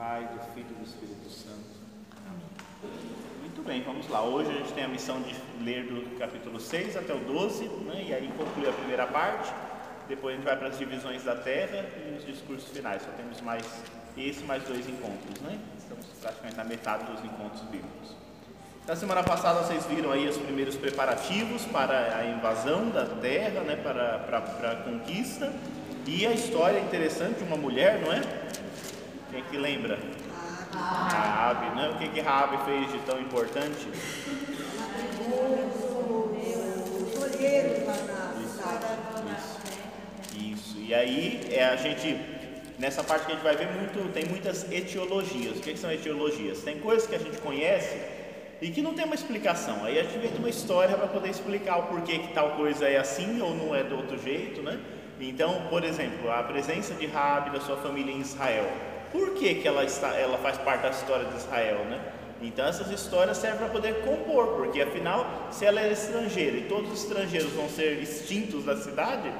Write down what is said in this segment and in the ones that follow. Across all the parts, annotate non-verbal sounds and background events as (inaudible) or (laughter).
Pai, do Filho e do Espírito Santo. Amém. Muito bem, vamos lá. Hoje a gente tem a missão de ler do capítulo 6 até o 12, né? e aí conclui a primeira parte. Depois a gente vai para as divisões da terra e os discursos finais. Só temos mais esse, mais dois encontros, né? Estamos praticamente na metade dos encontros bíblicos. Na semana passada vocês viram aí os primeiros preparativos para a invasão da terra, né? Para, para, para a conquista. E a história interessante de uma mulher, não é? Quem é que lembra? Raabe, né? O que que Raabe fez de tão importante? E aí é a gente nessa parte que a gente vai ver muito, tem muitas etiologias. O que, que são etiologias? Tem coisas que a gente conhece e que não tem uma explicação. Aí a gente de uma história para poder explicar o porquê que tal coisa é assim ou não é do outro jeito, né? Então, por exemplo, a presença de Rabi da sua família em Israel. Por que, que ela, está, ela faz parte da história de Israel, né? Então essas histórias servem para poder compor, porque afinal, se ela é estrangeira e todos os estrangeiros vão ser extintos da cidade,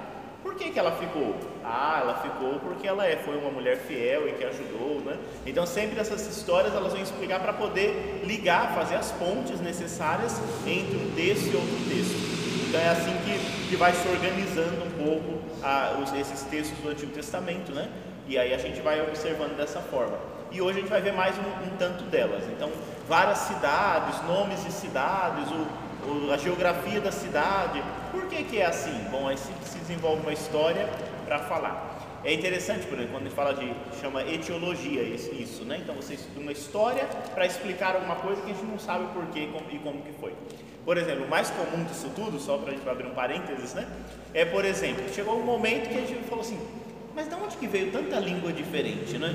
por que, que ela ficou? Ah, ela ficou porque ela é, foi uma mulher fiel e que ajudou, né? Então sempre essas histórias elas vão explicar para poder ligar, fazer as pontes necessárias entre um texto e outro texto. Então é assim que, que vai se organizando um pouco ah, os, esses textos do Antigo Testamento, né? E aí a gente vai observando dessa forma. E hoje a gente vai ver mais um, um tanto delas. Então, várias cidades, nomes de cidades, o, a geografia da cidade. Por que, que é assim? Bom, aí se, se desenvolve uma história para falar. É interessante, por exemplo, quando ele fala de chama etiologia isso, né? Então você estuda uma história para explicar alguma coisa que a gente não sabe por quê e como que foi. Por exemplo, o mais comum disso tudo, só para a gente abrir um parênteses, né? É, por exemplo, chegou um momento que a gente falou assim, mas de onde que veio tanta língua diferente, né?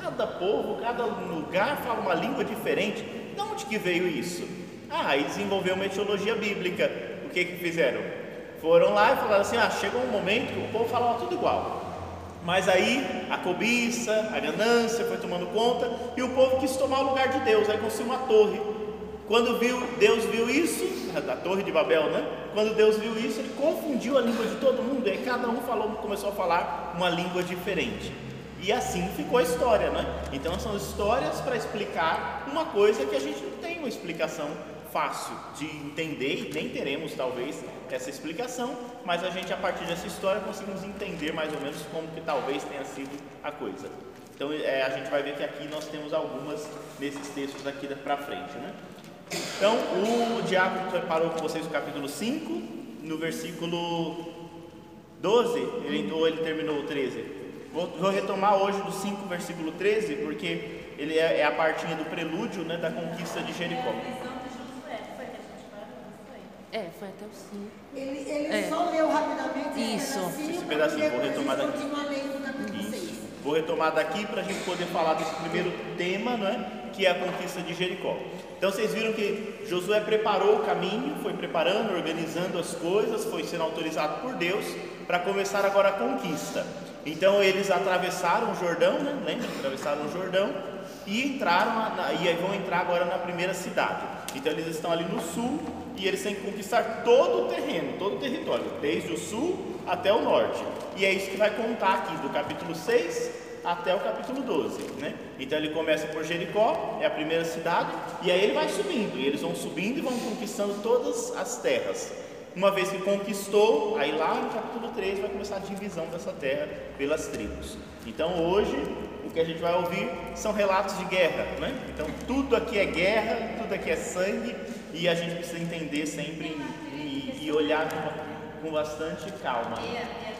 Cada povo, cada lugar fala uma língua diferente. De onde que veio isso? Ah, aí desenvolveu uma etiologia bíblica. O que que fizeram? Foram lá e falaram assim: ah, chegou um momento que o povo falava tudo igual. Mas aí a cobiça, a ganância foi tomando conta e o povo quis tomar o lugar de Deus, aí construiu uma torre. Quando viu, Deus viu isso, da torre de Babel, né? Quando Deus viu isso, ele confundiu a língua de todo mundo, e cada um falou, começou a falar uma língua diferente. E assim ficou a história, né? Então são histórias para explicar uma coisa que a gente não tem uma explicação fácil de entender e nem teremos talvez essa explicação, mas a gente a partir dessa história conseguimos entender mais ou menos como que talvez tenha sido a coisa. Então é, a gente vai ver que aqui nós temos algumas nesses textos aqui para frente, né? Então o diácono preparou com vocês o capítulo 5, no versículo 12, ele, ou ele terminou o 13? Vou, vou retomar hoje do 5, versículo 13, porque ele é, é a partinha do prelúdio né, da conquista de Jericó. É, foi até o 5. Ele, ele é. só leu rapidamente Isso. esse pedacinho. Vou retomar daqui. Isso. Vou retomar daqui para a gente poder falar desse primeiro tema, né, que é a conquista de Jericó. Então vocês viram que Josué preparou o caminho, foi preparando, organizando as coisas, foi sendo autorizado por Deus para começar agora a conquista. Então eles atravessaram o Jordão, né? Lembra? Atravessaram o Jordão e entraram na, e aí vão entrar agora na primeira cidade. Então eles estão ali no sul e eles têm que conquistar todo o terreno, todo o território, desde o sul até o norte. E é isso que vai contar aqui, do capítulo 6 até o capítulo 12. Né? Então ele começa por Jericó, é a primeira cidade, e aí ele vai subindo, e eles vão subindo e vão conquistando todas as terras. Uma vez que conquistou, aí lá no capítulo 3 vai começar a divisão dessa terra pelas tribos. Então hoje o que a gente vai ouvir são relatos de guerra, né? Então tudo aqui é guerra, tudo aqui é sangue, e a gente precisa entender sempre e, e olhar com, bastante calma. É, é,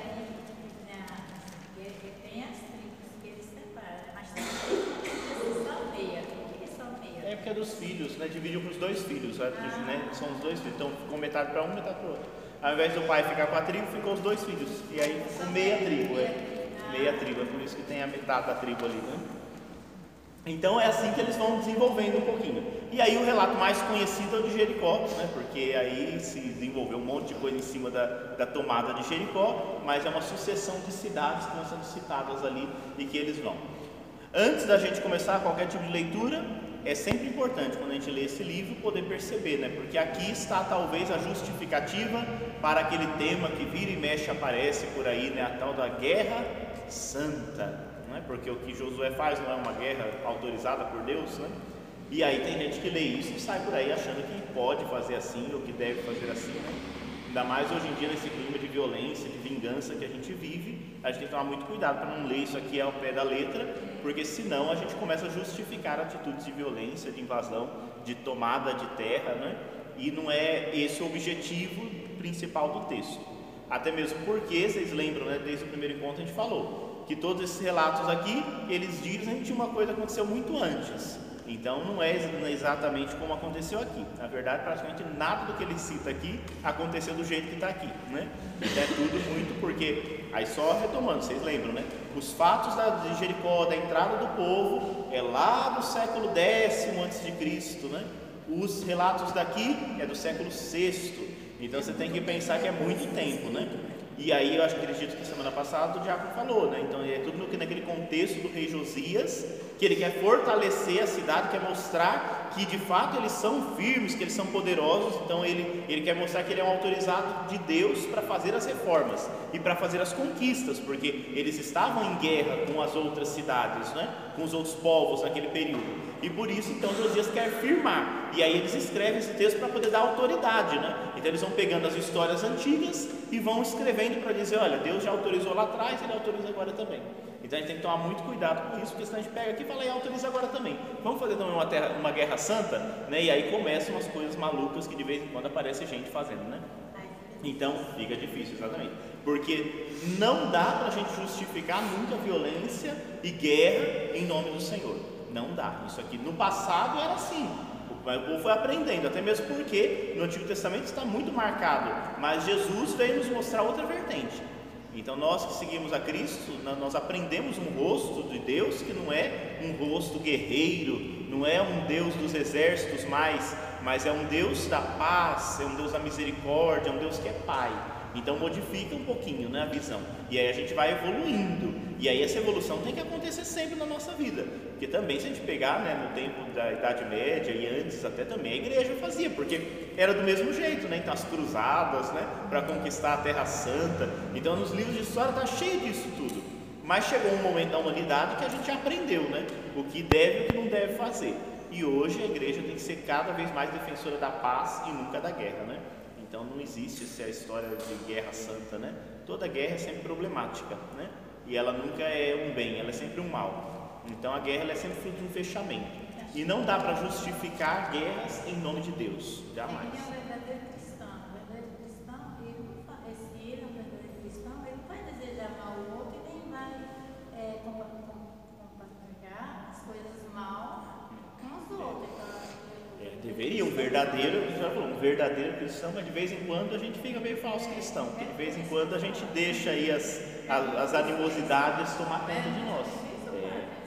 é porque é dos filhos, né? Dividiu para os dois filhos, né? São os dois filhos, então ficou metade para um, metade para o outro. Ao invés do pai ficar com a tribo, ficou os dois filhos. E aí ficou meia tribo, é. Meia tribo, é por isso que tem a metade da tribo ali, né? Então é assim que eles vão desenvolvendo um pouquinho. E aí o relato mais conhecido é o de Jericó, né? porque aí se desenvolveu um monte de coisa em cima da, da tomada de Jericó, mas é uma sucessão de cidades que vão sendo citadas ali e que eles vão. Antes da gente começar qualquer tipo de leitura, é sempre importante quando a gente lê esse livro poder perceber, né? Porque aqui está talvez a justificativa para aquele tema que vira e mexe aparece por aí, né? A tal da guerra santa né? porque o que Josué faz não é uma guerra autorizada por Deus, né? E aí tem gente que lê isso e sai por aí achando que pode fazer assim ou que deve fazer assim, né? Ainda mais hoje em dia nesse de violência, de vingança que a gente vive, a gente tem que tomar muito cuidado para não ler isso aqui ao pé da letra, porque senão a gente começa a justificar atitudes de violência, de invasão, de tomada de terra, né? E não é esse o objetivo principal do texto. Até mesmo porque, vocês lembram, né, desde o primeiro encontro a gente falou, que todos esses relatos aqui, eles dizem que uma coisa aconteceu muito antes. Então não é exatamente como aconteceu aqui. Na verdade, praticamente nada do que ele cita aqui aconteceu do jeito que está aqui, né? Então é tudo muito porque aí só retomando, vocês lembram, né? Os fatos da, de Jericó, da entrada do povo, é lá do século X antes de Cristo, né? Os relatos daqui é do século VI. Então você tem que pensar que é muito tempo, né? E aí eu acho, acredito que semana passada o diácono falou, né? Então é tudo naquele contexto do rei Josias, que ele quer fortalecer a cidade, quer mostrar que de fato eles são firmes, que eles são poderosos, então ele, ele quer mostrar que ele é um autorizado de Deus para fazer as reformas e para fazer as conquistas, porque eles estavam em guerra com as outras cidades, né? com os outros povos naquele período. E por isso, então, Josias quer firmar. E aí eles escrevem esse texto para poder dar autoridade, né? Então eles vão pegando as histórias antigas e vão escrevendo para dizer, olha, Deus já autorizou lá atrás, ele autoriza agora também. Então a gente tem que tomar muito cuidado com isso, porque senão a gente pega aqui e fala, e autoriza agora também. Vamos fazer também uma, terra, uma guerra santa, né? E aí começam as coisas malucas que de vez em quando aparece gente fazendo, né? Então fica difícil, exatamente. Porque não dá para a gente justificar nunca violência e guerra em nome do Senhor. Não dá. Isso aqui no passado era assim. O povo foi aprendendo, até mesmo porque no Antigo Testamento está muito marcado. Mas Jesus veio nos mostrar outra vertente. Então nós que seguimos a Cristo, nós aprendemos um rosto de Deus que não é um rosto guerreiro, não é um Deus dos exércitos mais, mas é um Deus da paz, é um Deus da misericórdia, é um Deus que é Pai. Então modifica um pouquinho né, a visão. E aí a gente vai evoluindo. E aí essa evolução tem que acontecer sempre na nossa vida. Porque também se a gente pegar né, no tempo da Idade Média e antes até também a igreja fazia, porque era do mesmo jeito, né? Então as cruzadas né, para conquistar a Terra Santa. Então nos livros de história está cheio disso tudo. Mas chegou um momento da humanidade que a gente aprendeu né, o que deve e o que não deve fazer. E hoje a igreja tem que ser cada vez mais defensora da paz e nunca da guerra, né? Então não existe essa história de guerra santa, né? Toda guerra é sempre problemática, né? E ela nunca é um bem, ela é sempre um mal. Então a guerra é sempre fruto de um fechamento. E não dá para justificar guerras em nome de Deus, jamais. Ele verdadeiro cristão. O verdadeiro cristão, ele não faz, se ele verdadeiro cristão, ele não vai desejar mal ao outro nem vai compartilhar as coisas mal com os outros. Deveria, um verdadeiro, já falou, verdadeiro cristão, mas de vez em quando a gente fica meio falso cristão, porque de vez em quando a gente deixa aí as, as, as animosidades tomar conta de nós. É. É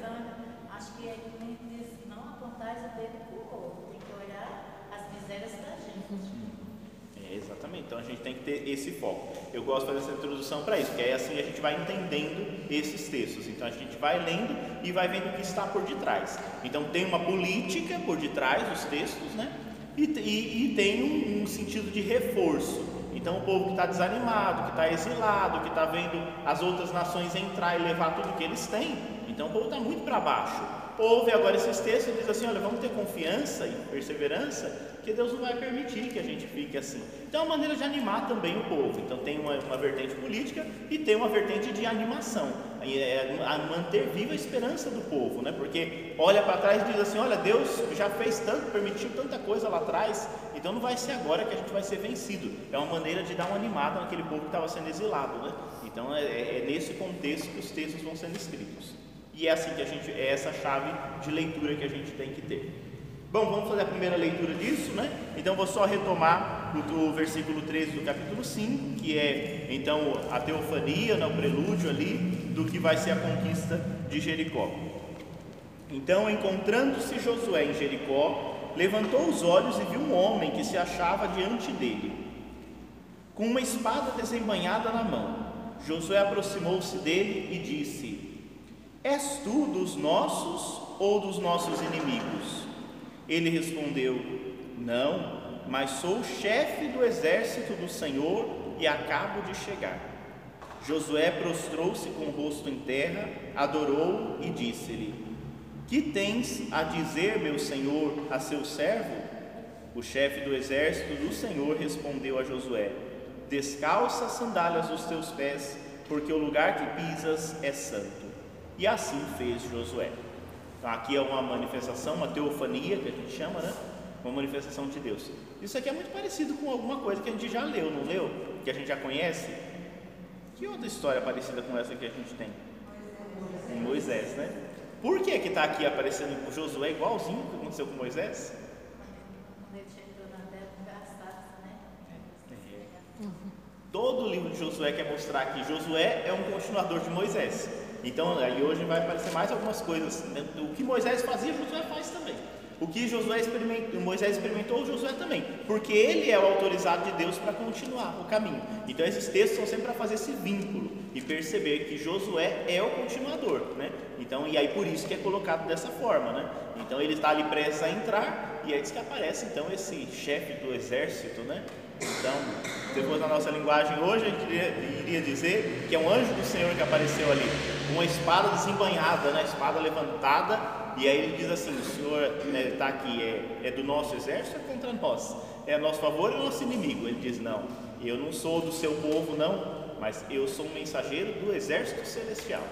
gente. É, exatamente, então a gente tem que ter esse foco. Eu gosto de fazer essa introdução para isso, porque aí assim a gente vai entendendo esses textos. Então a gente vai lendo e vai vendo o que está por detrás. Então tem uma política por detrás dos textos, né? E, e, e tem um, um sentido de reforço. Então, o povo que está desanimado, que está exilado, que está vendo as outras nações entrar e levar tudo que eles têm, então o povo está muito para baixo ouve agora esses textos e diz assim: olha, vamos ter confiança e perseverança, que Deus não vai permitir que a gente fique assim. Então, é uma maneira de animar também o povo. Então, tem uma, uma vertente política e tem uma vertente de animação, é, a manter viva a esperança do povo, né? Porque olha para trás e diz assim: olha, Deus já fez tanto, permitiu tanta coisa lá atrás, então não vai ser agora que a gente vai ser vencido. É uma maneira de dar uma animada naquele povo que estava sendo exilado, né? Então, é, é, é nesse contexto que os textos vão sendo escritos. E é assim que a gente, é essa chave de leitura que a gente tem que ter. Bom, vamos fazer a primeira leitura disso, né? Então vou só retomar o, o, versículo 13 do capítulo 5, que é então a teofania, né, o prelúdio ali do que vai ser a conquista de Jericó. Então, encontrando-se Josué em Jericó, levantou os olhos e viu um homem que se achava diante dele, com uma espada desembanhada na mão. Josué aproximou-se dele e disse: És tu dos nossos ou dos nossos inimigos? Ele respondeu: Não, mas sou chefe do exército do Senhor e acabo de chegar. Josué prostrou-se com o rosto em terra, adorou e disse-lhe: Que tens a dizer, meu senhor, a seu servo? O chefe do exército do Senhor respondeu a Josué: Descalça as sandálias dos teus pés, porque o lugar que pisas é santo. E assim fez Josué. Aqui é uma manifestação, uma teofania que a gente chama, né? Uma manifestação de Deus. Isso aqui é muito parecido com alguma coisa que a gente já leu, não leu? Que a gente já conhece? Que outra história parecida com essa que a gente tem? Em Moisés, né? Por que que está aqui aparecendo com Josué igualzinho que aconteceu com Moisés? Todo o livro de Josué quer mostrar que Josué é um continuador de Moisés. Então, aí hoje vai aparecer mais algumas coisas. O que Moisés fazia, Josué faz também. O que Josué experimentou, Moisés experimentou, Josué também, porque ele é o autorizado de Deus para continuar o caminho. Então esses textos são sempre para fazer esse vínculo e perceber que Josué é o continuador, né? Então e aí por isso que é colocado dessa forma, né? Então ele está ali prestes a entrar e aí diz que aparece então esse chefe do exército, né? Então, depois da nossa linguagem hoje, a gente iria, dizer que é um anjo do Senhor que apareceu ali, uma espada desembanhada, né? espada levantada, e aí ele diz assim: O Senhor está né, tá aqui, é, é do nosso exército é contra nós? É a nosso favor ou é nosso inimigo? Ele diz: Não, eu não sou do seu povo, não, mas eu sou um mensageiro do exército celestial.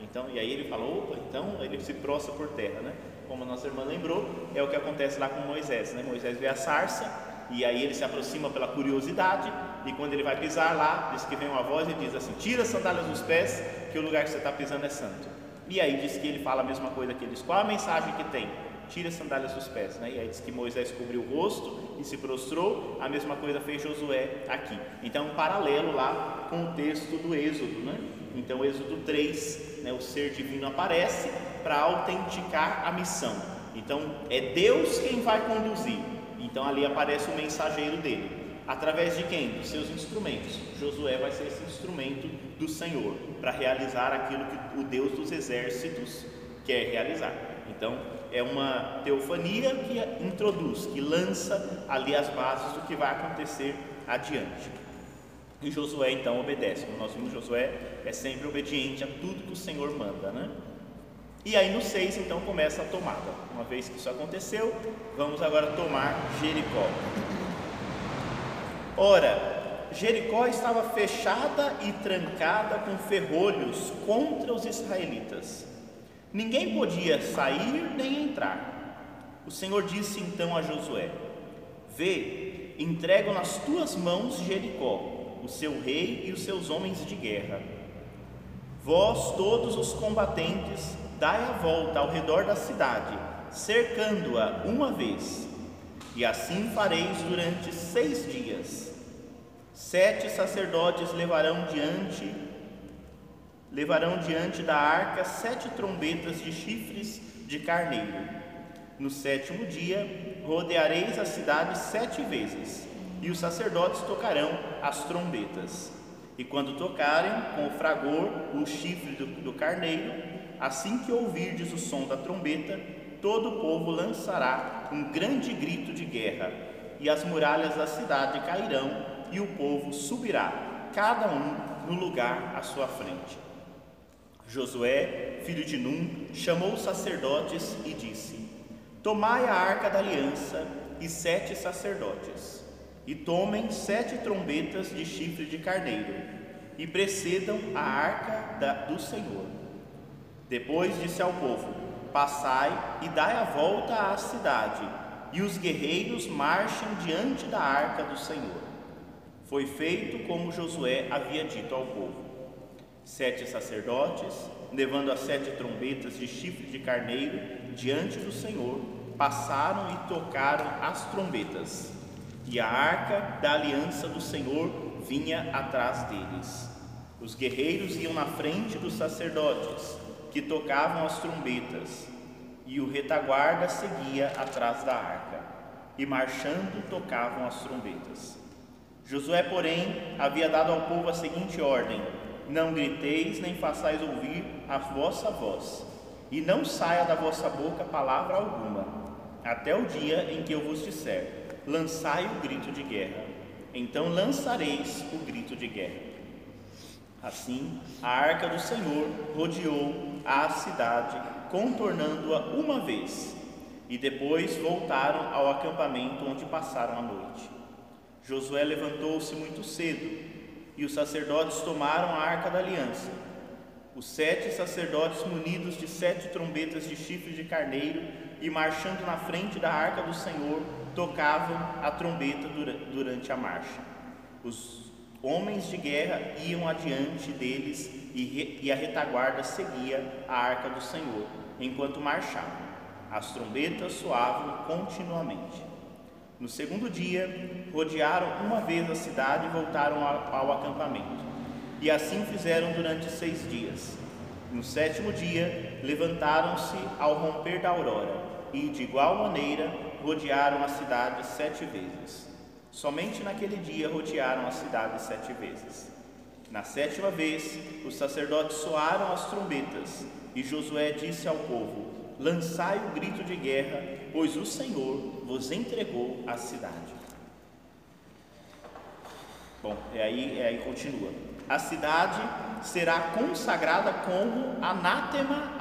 Então, e aí ele fala: Opa, então ele se prostra por terra, né? Como a nossa irmã lembrou, é o que acontece lá com Moisés, né? Moisés vê a sarça e aí ele se aproxima pela curiosidade e quando ele vai pisar lá, diz que vem uma voz e diz assim: Tira as sandálias dos pés, que o lugar que você está pisando é santo. E aí diz que ele fala a mesma coisa que eles. Qual a mensagem que tem? Tira as sandálias dos pés, né? E aí diz que Moisés cobriu o rosto e se prostrou. A mesma coisa fez Josué aqui. Então, um paralelo lá com o texto do Êxodo, né? Então, Êxodo 3, né, o ser divino aparece para autenticar a missão. Então, é Deus quem vai conduzir. Então, ali aparece o mensageiro dele. Através de quem? Dos seus instrumentos. Josué vai ser esse instrumento do Senhor para realizar aquilo que o Deus dos exércitos quer realizar. Então, é uma teofania que introduz, que lança ali as bases do que vai acontecer adiante. E Josué então obedece. Como nós vimos, Josué é sempre obediente a tudo que o Senhor manda, né? E aí no 6 então começa a tomada. Uma vez que isso aconteceu, vamos agora tomar Jericó. Ora, Jericó estava fechada e trancada com ferrolhos contra os israelitas. Ninguém podia sair nem entrar. O Senhor disse então a Josué: Vê, entrego nas tuas mãos Jericó, o seu rei e os seus homens de guerra. Vós, todos os combatentes, dai a volta ao redor da cidade, cercando-a uma vez, e assim fareis durante seis dias. Sete sacerdotes levarão diante levarão diante da arca sete trombetas de chifres de carneiro. No sétimo dia rodeareis a cidade sete vezes, e os sacerdotes tocarão as trombetas. E quando tocarem com o fragor o chifre do, do carneiro, assim que ouvirdes o som da trombeta, todo o povo lançará um grande grito de guerra, e as muralhas da cidade cairão e o povo subirá, cada um no lugar à sua frente. Josué, filho de Num, chamou os sacerdotes e disse: Tomai a arca da aliança e sete sacerdotes, e tomem sete trombetas de chifre de carneiro, e precedam a arca da, do Senhor. Depois disse ao povo: Passai e dai a volta à cidade, e os guerreiros marchem diante da arca do Senhor. Foi feito como Josué havia dito ao povo. Sete sacerdotes, levando as sete trombetas de chifre de carneiro diante do Senhor, passaram e tocaram as trombetas. E a arca da aliança do Senhor vinha atrás deles. Os guerreiros iam na frente dos sacerdotes, que tocavam as trombetas, e o retaguarda seguia atrás da arca, e marchando tocavam as trombetas. Josué, porém, havia dado ao povo a seguinte ordem: Não griteis nem façais ouvir a vossa voz, e não saia da vossa boca palavra alguma, até o dia em que eu vos disser: Lançai o grito de guerra. Então lançareis o grito de guerra. Assim, a arca do Senhor rodeou a cidade, contornando-a uma vez, e depois voltaram ao acampamento onde passaram a noite. Josué levantou-se muito cedo, e os sacerdotes tomaram a arca da aliança. Os sete sacerdotes, munidos de sete trombetas de chifre de carneiro e marchando na frente da arca do Senhor, tocavam a trombeta durante a marcha. Os homens de guerra iam adiante deles e a retaguarda seguia a arca do Senhor, enquanto marchavam. As trombetas soavam continuamente. No segundo dia, rodearam uma vez a cidade e voltaram ao acampamento. E assim fizeram durante seis dias. No sétimo dia, levantaram-se ao romper da aurora e, de igual maneira, rodearam a cidade sete vezes. Somente naquele dia rodearam a cidade sete vezes. Na sétima vez, os sacerdotes soaram as trombetas e Josué disse ao povo: Lançai o grito de guerra, pois o Senhor vos entregou a cidade. Bom, e aí, e aí continua. A cidade será consagrada como anátema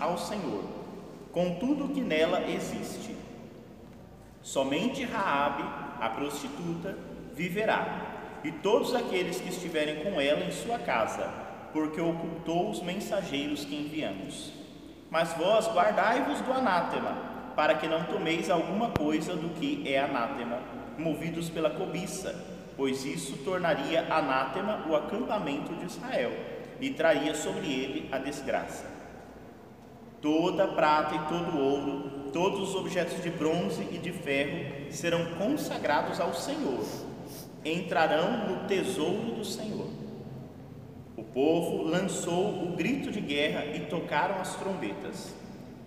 ao Senhor, com tudo que nela existe. Somente Raabe, a prostituta, viverá, e todos aqueles que estiverem com ela em sua casa, porque ocultou os mensageiros que enviamos. Mas vós guardai-vos do anátema, para que não tomeis alguma coisa do que é anátema, movidos pela cobiça, pois isso tornaria anátema o acampamento de Israel e traria sobre ele a desgraça. Toda prata e todo ouro, todos os objetos de bronze e de ferro serão consagrados ao Senhor, entrarão no tesouro do Senhor. O povo lançou o grito de guerra e tocaram as trombetas.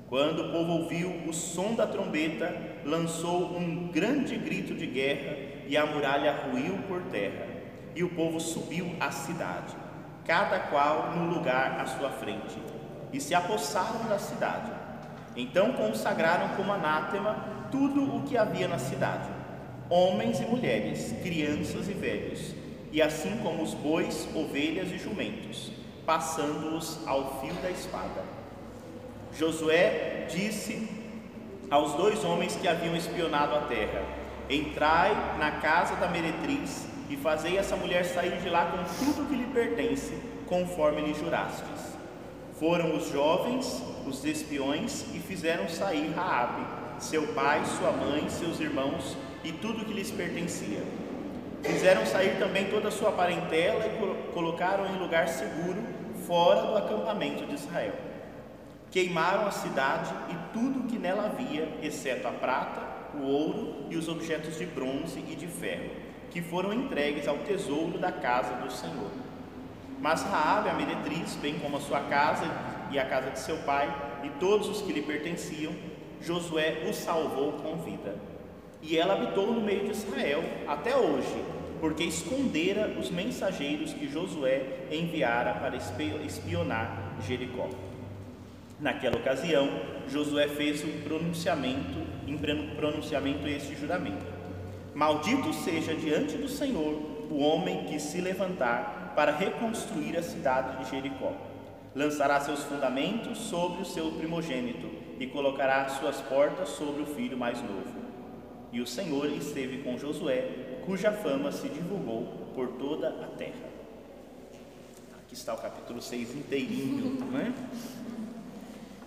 Quando o povo ouviu o som da trombeta, lançou um grande grito de guerra e a muralha ruiu por terra. E o povo subiu à cidade, cada qual no lugar à sua frente, e se apossaram da cidade. Então consagraram como anátema tudo o que havia na cidade: homens e mulheres, crianças e velhos e assim como os bois, ovelhas e jumentos, passando-os ao fio da espada. Josué disse aos dois homens que haviam espionado a terra: Entrai na casa da meretriz e fazei essa mulher sair de lá com tudo que lhe pertence, conforme lhe jurastes. Foram os jovens, os espiões, e fizeram sair Raabe, seu pai, sua mãe, seus irmãos e tudo que lhes pertencia Fizeram sair também toda a sua parentela e colocaram em lugar seguro, fora do acampamento de Israel. Queimaram a cidade e tudo o que nela havia, exceto a prata, o ouro e os objetos de bronze e de ferro, que foram entregues ao tesouro da casa do Senhor. Mas Raabe, a meretriz, bem como a sua casa e a casa de seu pai, e todos os que lhe pertenciam, Josué os salvou com vida. E ela habitou no meio de Israel até hoje, porque escondera os mensageiros que Josué enviara para espionar Jericó. Naquela ocasião, Josué fez um pronunciamento, em pronunciamento este juramento: Maldito seja diante do Senhor o homem que se levantar para reconstruir a cidade de Jericó. Lançará seus fundamentos sobre o seu primogênito e colocará suas portas sobre o filho mais novo. E o Senhor esteve com Josué cuja fama se divulgou por toda a terra. Aqui está o capítulo 6 inteirinho, (laughs) né?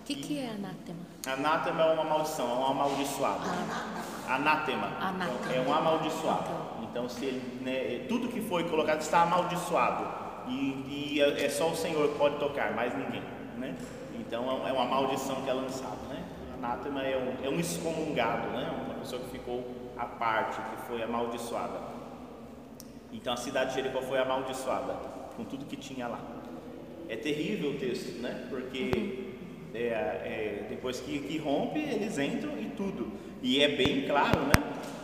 O que, que é anátema? Anátema é uma maldição, é um amaldiçoado. Ah. Anátema, anátema. é um amaldiçoado. Então, se ele, né, tudo que foi colocado está amaldiçoado. E, e, é só o Senhor que pode tocar, mais ninguém. Né? Então, é uma maldição que é lançada. Né? Anátema é um, é um excomungado, né? uma pessoa que ficou a parte que foi amaldiçoada. Então a cidade de Jericó foi amaldiçoada com tudo que tinha lá. É terrível o texto, né? Porque é, é, depois que, que rompe, eles entram e tudo. E é bem claro, né?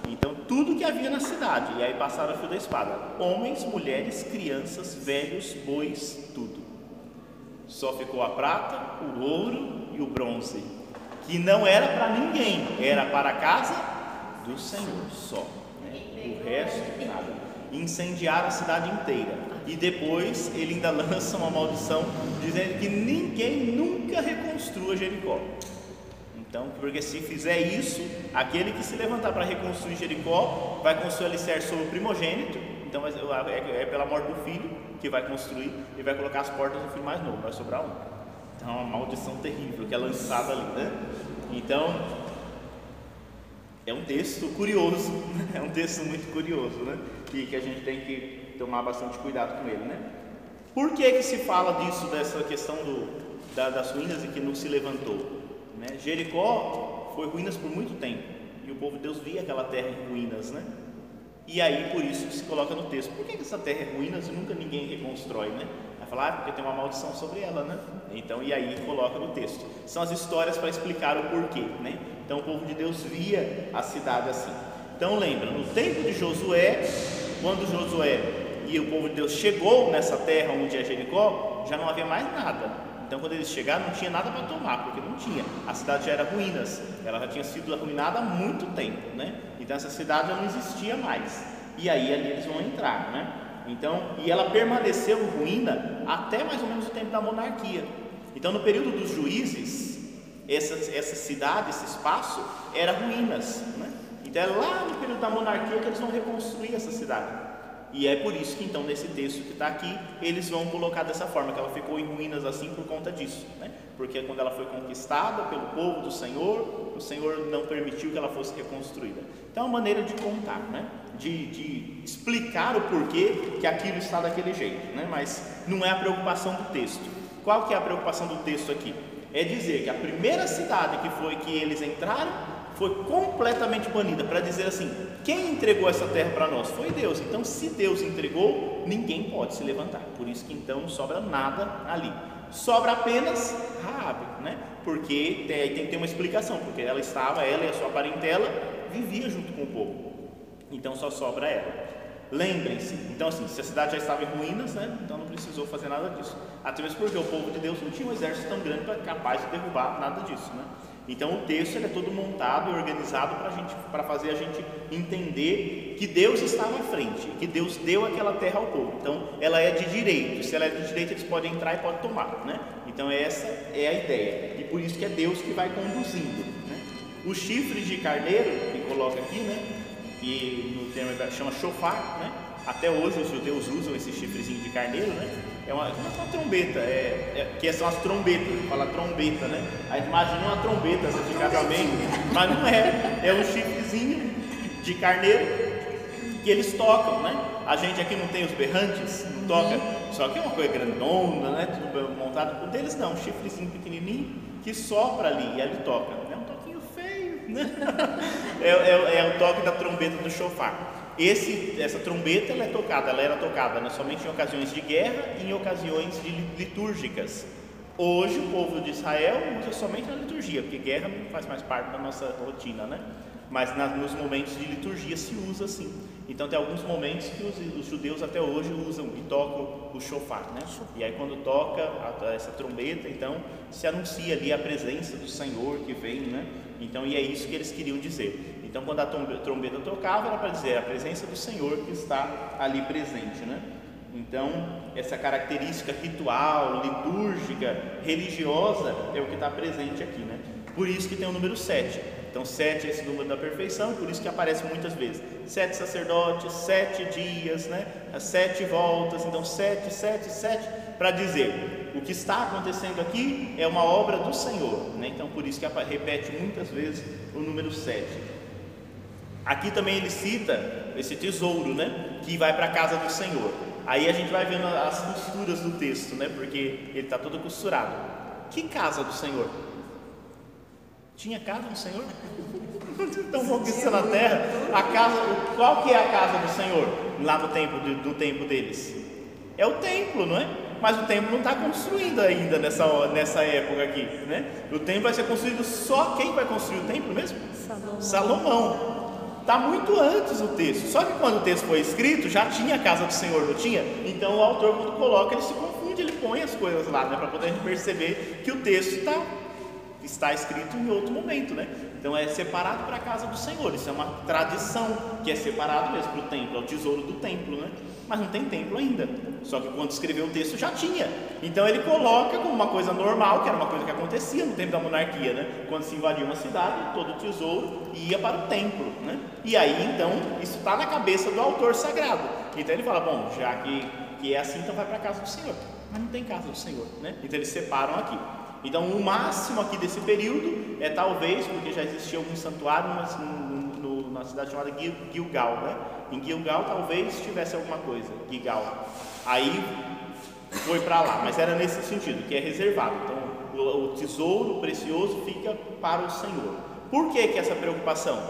Então, tudo que havia na cidade, e aí passaram a fio da espada: homens, mulheres, crianças, velhos, bois, tudo. Só ficou a prata, o ouro e o bronze, que não era para ninguém, era para a casa do Senhor só. Né? O resto, nada. Incendiaram a cidade inteira. E depois ele ainda (laughs) lança uma maldição, dizendo que ninguém nunca reconstrua Jericó. Então, porque se fizer isso, aquele que se levantar para reconstruir Jericó vai construir alicerce sobre o primogênito. Então, é, é pela morte do filho que vai construir e vai colocar as portas do filho mais novo, vai sobrar um. Então, é uma maldição terrível que é lançada ali, né? Então, é um texto curioso, (laughs) é um texto muito curioso, né? E que a gente tem que tomar bastante cuidado com ele, né? Por que que se fala disso, dessa questão do, da, das ruínas e que não se levantou? Né? Jericó foi ruínas por muito tempo e o povo de Deus via aquela terra em ruínas, né? E aí por isso que se coloca no texto: por que essa terra é ruínas e nunca ninguém reconstrói, né? Vai falar, ah, porque tem uma maldição sobre ela, né? Então, e aí coloca no texto. São as histórias para explicar o porquê, né? Então o povo de Deus via a cidade assim. Então lembra, no tempo de Josué, quando Josué e o povo de Deus chegou nessa terra onde é Jericó, já não havia mais nada. Então, quando eles chegaram, não tinha nada para tomar, porque não tinha. A cidade já era ruínas, ela já tinha sido arruinada há muito tempo, né? Então, essa cidade já não existia mais. E aí, ali eles vão entrar, né? Então, e ela permaneceu ruína até mais ou menos o tempo da monarquia. Então, no período dos juízes, essa, essa cidade, esse espaço, era ruínas, né? Então, é lá no período da monarquia que eles vão reconstruir essa cidade. E é por isso que então nesse texto que está aqui, eles vão colocar dessa forma, que ela ficou em ruínas assim por conta disso, né? Porque quando ela foi conquistada pelo povo do Senhor, o Senhor não permitiu que ela fosse reconstruída. Então é uma maneira de contar, né? De, de explicar o porquê que aquilo está daquele jeito, né? Mas não é a preocupação do texto. Qual que é a preocupação do texto aqui? É dizer que a primeira cidade que foi que eles entraram foi completamente banida, para dizer assim: quem entregou essa terra para nós? Foi Deus. Então, se Deus entregou, ninguém pode se levantar. Por isso que então não sobra nada ali. Sobra apenas Raabe, né? Porque tem, tem que ter uma explicação, porque ela estava, ela e a sua parentela vivia junto com o povo. Então só sobra ela. Lembrem-se, então assim, se a cidade já estava em ruínas, né, então não precisou fazer nada disso. Até mesmo porque o povo de Deus não tinha um exército tão grande para capaz de derrubar nada disso, né? Então o texto ele é todo montado e organizado para gente, para fazer a gente entender que Deus estava à frente, que Deus deu aquela terra ao povo. Então ela é de direito. Se ela é de direito, eles podem entrar e podem tomar, né? Então essa é a ideia. E por isso que é Deus que vai conduzindo. Né? Os chifres de carneiro que coloca aqui, né? Que no termo chama chofar, né? Até hoje os judeus usam esse chifrezinho de carneiro, né? É uma, uma trombeta, é, é, que são as trombetas, fala trombeta, né? Aí imagina uma trombeta assim, de casamento, mas não é, é um chifrezinho de carneiro que eles tocam, né? A gente aqui não tem os berrantes, não toca, só que é uma coisa grandona, né? Tudo montado. O deles não, um chifrezinho pequenininho que sopra ali e ele toca. É um toquinho feio, né? (laughs) é, é, é o toque da trombeta do chofar. Esse, essa trombeta ela é tocada, ela era tocada né, somente em ocasiões de guerra e em ocasiões litúrgicas. Hoje o povo de Israel usa somente na liturgia, porque guerra não faz mais parte da nossa rotina, né? Mas na, nos momentos de liturgia se usa sim. Então tem alguns momentos que os, os, judeus até hoje usam e tocam o shofar, né? E aí quando toca a, essa trombeta, então se anuncia ali a presença do Senhor que vem, né? Então e é isso que eles queriam dizer. Então, quando a trombeta tocava, era para dizer a presença do Senhor que está ali presente, né? Então, essa característica ritual, litúrgica, religiosa é o que está presente aqui, né? Por isso que tem o número 7. Então, 7 é esse número da perfeição, por isso que aparece muitas vezes. Sete sacerdotes, sete dias, né? Sete voltas, então sete, sete, sete, para dizer o que está acontecendo aqui é uma obra do Senhor, né? Então, por isso que repete muitas vezes o número 7. Aqui também ele cita esse tesouro, né? Que vai para a casa do Senhor. Aí a gente vai vendo as costuras do texto, né? Porque ele está todo costurado. Que casa do Senhor? Tinha casa do Senhor? (laughs) Estão conquistando a terra. A casa, qual que é a casa do Senhor? Lá no tempo do, do tempo deles. É o templo, não é? Mas o templo não está construído ainda nessa, nessa época aqui, né? O templo vai ser construído só quem vai construir o templo mesmo? Salomão. Salomão. Está muito antes o texto. Só que quando o texto foi escrito, já tinha a casa do Senhor, não tinha? Então o autor, quando coloca, ele se confunde, ele põe as coisas lá, né? Para poder perceber que o texto está está escrito em outro momento, né? Então é separado para a casa do Senhor. Isso é uma tradição que é separado mesmo para o templo, é o tesouro do templo, né? Mas não tem templo ainda. Só que quando escreveu o texto já tinha. Então ele coloca como uma coisa normal, que era uma coisa que acontecia no tempo da monarquia, né? Quando se invadia uma cidade, todo o tesouro ia para o templo, né? E aí então isso está na cabeça do autor sagrado. Então ele fala, bom, já que, que é assim, então vai para a casa do Senhor. Mas não tem casa do Senhor, né? Então eles separam aqui. Então, o máximo aqui desse período é talvez, porque já existia algum santuário numa, numa cidade chamada Gilgal, né? Em Gilgal talvez tivesse alguma coisa, Gilgal. Aí foi para lá, mas era nesse sentido, que é reservado. Então, o, o tesouro precioso fica para o Senhor. Por que, que essa preocupação?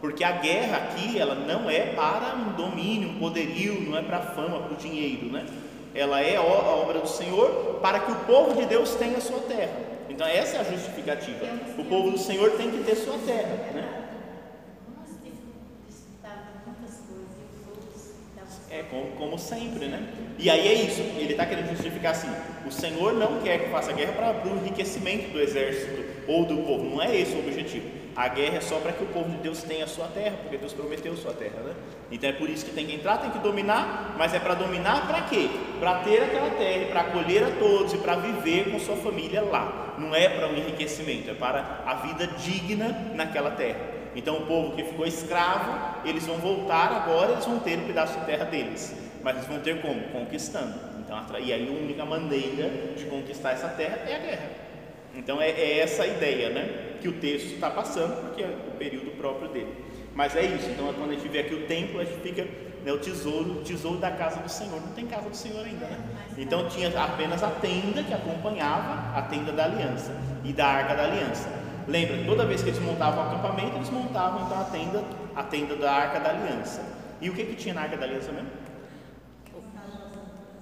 Porque a guerra aqui, ela não é para um domínio, um poderio, não é para fama, para o dinheiro, né? ela é a obra do Senhor para que o povo de Deus tenha sua terra. Então essa é a justificativa. O povo do Senhor tem que ter sua terra, né? É como, como, sempre, né? E aí é isso, ele está querendo justificar assim: o Senhor não quer que faça guerra para o enriquecimento do exército ou do povo, não é esse o objetivo. A guerra é só para que o povo de Deus tenha a sua terra, porque Deus prometeu sua terra, né? Então é por isso que tem que entrar, tem que dominar, mas é para dominar para quê? Para ter aquela terra, para acolher a todos e para viver com sua família lá. Não é para um enriquecimento, é para a vida digna naquela terra. Então o povo que ficou escravo, eles vão voltar agora, eles vão ter um pedaço de terra deles, mas eles vão ter como? Conquistando. Então, e aí a única maneira de conquistar essa terra é a guerra. Então é, é essa a ideia né, que o texto está passando, porque é o período próprio dele. Mas é isso, então quando a gente vê aqui o templo, a gente fica né, o tesouro, o tesouro da casa do Senhor. Não tem casa do Senhor ainda, né? Então tinha apenas a tenda que acompanhava a tenda da aliança e da arca da aliança. Lembra, toda vez que eles montavam o acampamento, eles montavam então a tenda, a tenda da arca da aliança. E o que, que tinha na arca da aliança mesmo?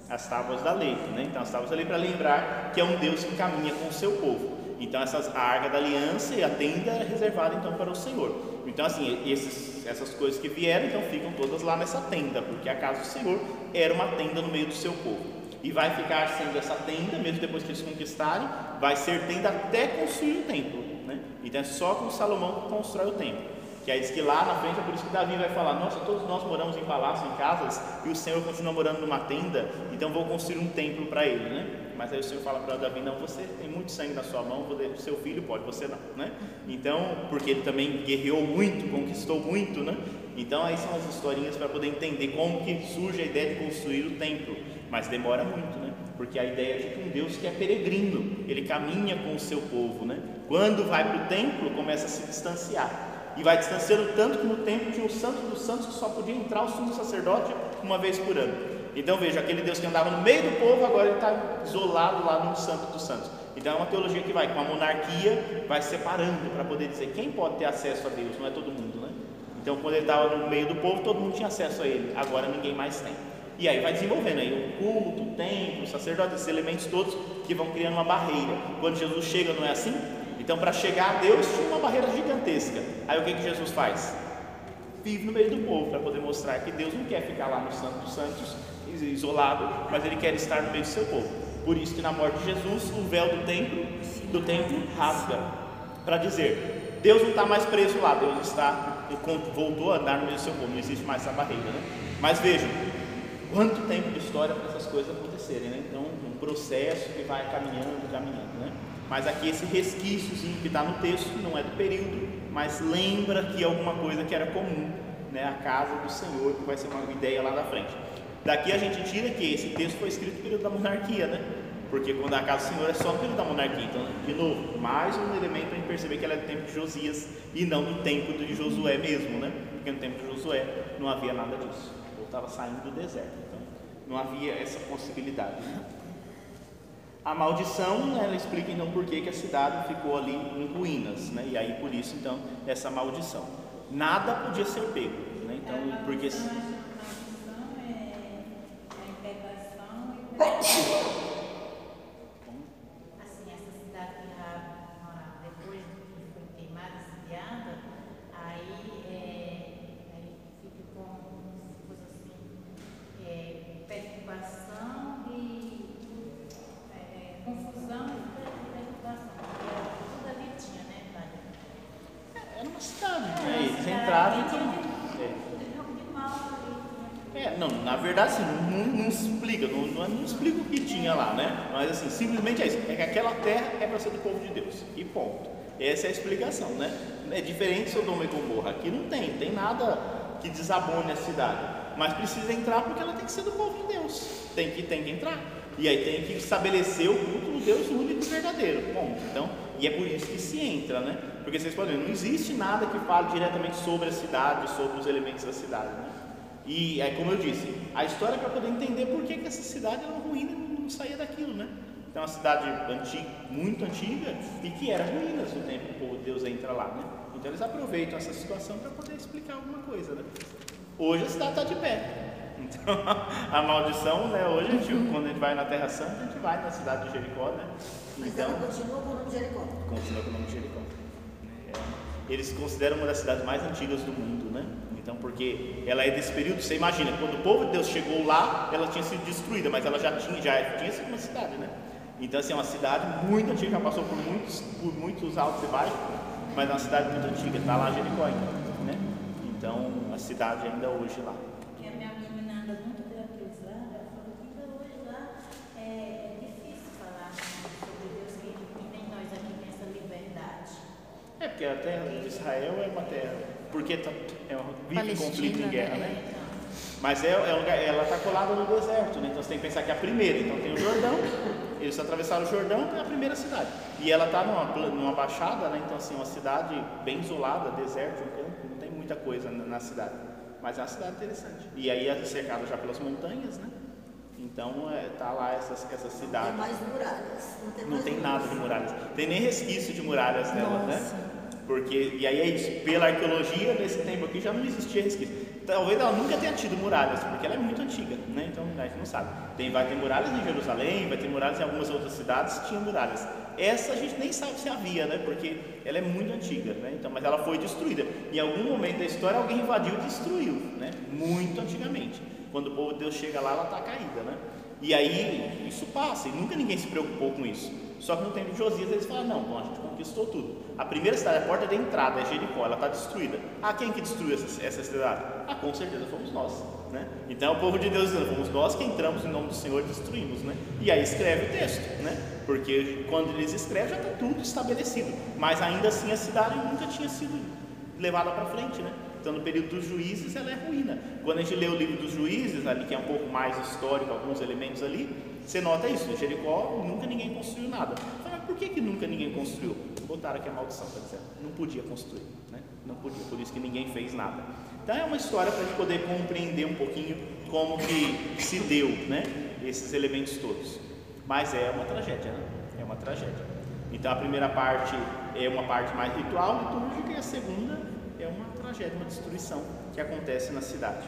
as tábuas da lei, né? Então as tábuas da lei para lembrar que é um Deus que caminha com o seu povo. Então essas a arca da aliança e a tenda era reservada então para o Senhor. Então assim esses, essas coisas que vieram então ficam todas lá nessa tenda, porque a casa do Senhor era uma tenda no meio do seu povo. E vai ficar sendo essa tenda mesmo depois que eles conquistarem, vai ser tenda até construir o templo, né? Então é só com Salomão que constrói o templo. Que aí diz que lá na frente é por isso que Davi vai falar: Nossa, todos nós moramos em palácios, em casas, e o Senhor continua morando numa tenda, então vou construir um templo para ele, né? Mas aí o Senhor fala para Davi: Não, você tem muito sangue na sua mão, seu filho pode, você não, né? Então, porque ele também guerreou muito, conquistou muito, né? Então aí são as historinhas para poder entender como que surge a ideia de construir o templo, mas demora muito, né? Porque a ideia é de um Deus que é peregrino, ele caminha com o seu povo, né? Quando vai para o templo, começa a se distanciar e vai distanciando tanto que no templo tinha o santo dos santos que só podia entrar o sumo sacerdote uma vez por ano. Então veja, aquele Deus que andava no meio do povo, agora ele está isolado lá no santo dos santos. Então é uma teologia que vai com a monarquia, vai separando para poder dizer quem pode ter acesso a Deus, não é todo mundo, né? Então quando ele estava no meio do povo, todo mundo tinha acesso a ele, agora ninguém mais tem. E aí vai desenvolvendo aí o culto, o templo, o sacerdote, esses elementos todos que vão criando uma barreira. Quando Jesus chega, não é assim? Então, para chegar a Deus, tinha uma barreira gigantesca. Aí, o que, que Jesus faz? Vive no meio do povo, para poder mostrar que Deus não quer ficar lá no Santo dos Santos, isolado, mas Ele quer estar no meio do seu povo. Por isso que na morte de Jesus, o véu do templo, do templo rasga, para dizer, Deus não está mais preso lá, Deus está, voltou a andar no meio do seu povo, não existe mais essa barreira. Né? Mas vejam, quanto tempo de história para essas coisas acontecerem, né? Então, um processo que vai caminhando, caminhando, né? Mas aqui esse resquíciozinho que está no texto não é do período, mas lembra que alguma coisa que era comum, né? A casa do Senhor, que vai ser uma ideia lá na frente. Daqui a gente tira que esse texto foi escrito no período da monarquia, né? Porque quando a casa do Senhor é só no período da monarquia. Então, de novo, mais um elemento para a gente perceber que ela é do tempo de Josias e não do tempo de Josué mesmo, né? Porque no tempo de Josué não havia nada disso. Estava saindo do deserto. Então, não havia essa possibilidade. Né? A maldição, né, ela explica então por que, que a cidade ficou ali em ruínas, né? E aí por isso então essa maldição. Nada podia ser pego, né? Então, porque A maldição é a integração e Assim, essa cidade que Raab morava, depois que foi queimada, sediada, aí, é, aí fica com coisa assim, é, perturbação e é, é, confusão e perturbação. Porque era tudo ali tinha, né, Tânia? era uma cidade, É, né? uma Eles cidade, entraram tinha então. de- É. de- de mal ali, tinha É, não, na verdade assim, não, não, não explica, não, não, não explica o que tinha lá, né? Mas assim, simplesmente é isso, é que aquela terra é para ser do povo de Deus. E ponto. Essa é a explicação, né? É diferente Sodoma e Gomorra. Aqui não tem, tem nada que desabone a cidade. Mas precisa entrar porque ela tem que ser do povo de Deus. Tem que, tem que entrar. E aí tem que estabelecer o culto do Deus único e verdadeiro. Ponto. Então, e é por isso que se entra, né? Porque vocês podem ver, não existe nada que fale diretamente sobre a cidade, sobre os elementos da cidade, né? E é como eu disse, a história é para poder entender por que, que essa cidade era ruína e não saía daquilo, né? Então, é uma cidade antiga, muito antiga e que era ruínas no tempo que o povo de Deus entra lá, né? Então, eles aproveitam essa situação para poder explicar alguma coisa, né? Hoje a cidade está de pé. (laughs) Então, a maldição, né? Hoje, a gente, quando a gente vai na Terra Santa, a gente vai na cidade de Jericó, né? Então, continua com o nome de Jericó. continua com o nome de Jericó. É, Eles consideram uma das cidades mais antigas do mundo, né? Então, porque ela é desse período, você imagina, quando o povo de Deus chegou lá, ela tinha sido destruída, mas ela já tinha, já tinha sido uma cidade, né? Então, assim, é uma cidade muito antiga, já passou por muitos, por muitos altos e baixos, mas é uma cidade muito antiga, está lá Jericó ainda, né? Então, a cidade ainda hoje lá. Porque a minha menina anda muito lá, ela falou que ainda hoje lá é, é difícil falar sobre Deus, que, nem nós aqui tem essa liberdade. É, porque a terra de Israel é uma terra, porque tá, é vive Palestina, conflito em guerra, né? né? Então, Mas é, é um ela está colada no deserto, né? Então você tem que pensar que é a primeira. Então tem o Jordão, eles atravessaram o Jordão, é a primeira cidade. E ela está numa, numa baixada, né? Então assim, uma cidade bem isolada, deserto, um campo, não tem muita coisa na, na cidade. Mas é uma cidade interessante. E aí é cercada já pelas montanhas, né? Então é, tá lá essa, essa Não tem cidade. mais muralhas. Não tem, Não tem nada de muralhas. Tem nem resquício de muralhas nela, né? Nossa. Porque, e aí é isso, pela arqueologia, nesse tempo aqui já não existia resquício. Talvez ela nunca tenha tido muralhas, porque ela é muito antiga, né? Então a gente não sabe. Tem, vai ter muralhas em Jerusalém, vai ter muralhas em algumas outras cidades, tinha muralhas. Essa a gente nem sabe se havia, né? Porque ela é muito antiga, né? Então, mas ela foi destruída. Em algum momento da história alguém invadiu e destruiu, né? Muito antigamente. Quando o povo de Deus chega lá, ela está caída, né? E aí isso passa, e nunca ninguém se preocupou com isso. Só que no tempo de Josias eles falam, não, bom, a gente conquistou tudo. A primeira cidade, a porta de entrada é Jericó, ela está destruída. Ah, quem que destruiu essa, essa cidade? Ah, com certeza fomos nós. Né? Então o povo de Deus dizendo, fomos nós que entramos em nome do Senhor e destruímos. Né? E aí escreve o texto, né? porque quando eles escrevem já está tudo estabelecido. Mas ainda assim a cidade nunca tinha sido levada para frente. Né? Então no período dos juízes ela é ruína. Quando a gente lê o livro dos juízes, ali que é um pouco mais histórico, alguns elementos ali, você nota isso, em Jericó nunca ninguém construiu nada. Mas por que, que nunca ninguém construiu? Botaram aqui a maldição, está dizendo. Não podia construir, né? Não podia, por isso que ninguém fez nada. Então é uma história para a gente poder compreender um pouquinho como que se deu, né? Esses elementos todos. Mas é uma tragédia, né? É uma tragédia. Então a primeira parte é uma parte mais ritual, litúrgica, e a segunda é uma tragédia, uma destruição que acontece na cidade.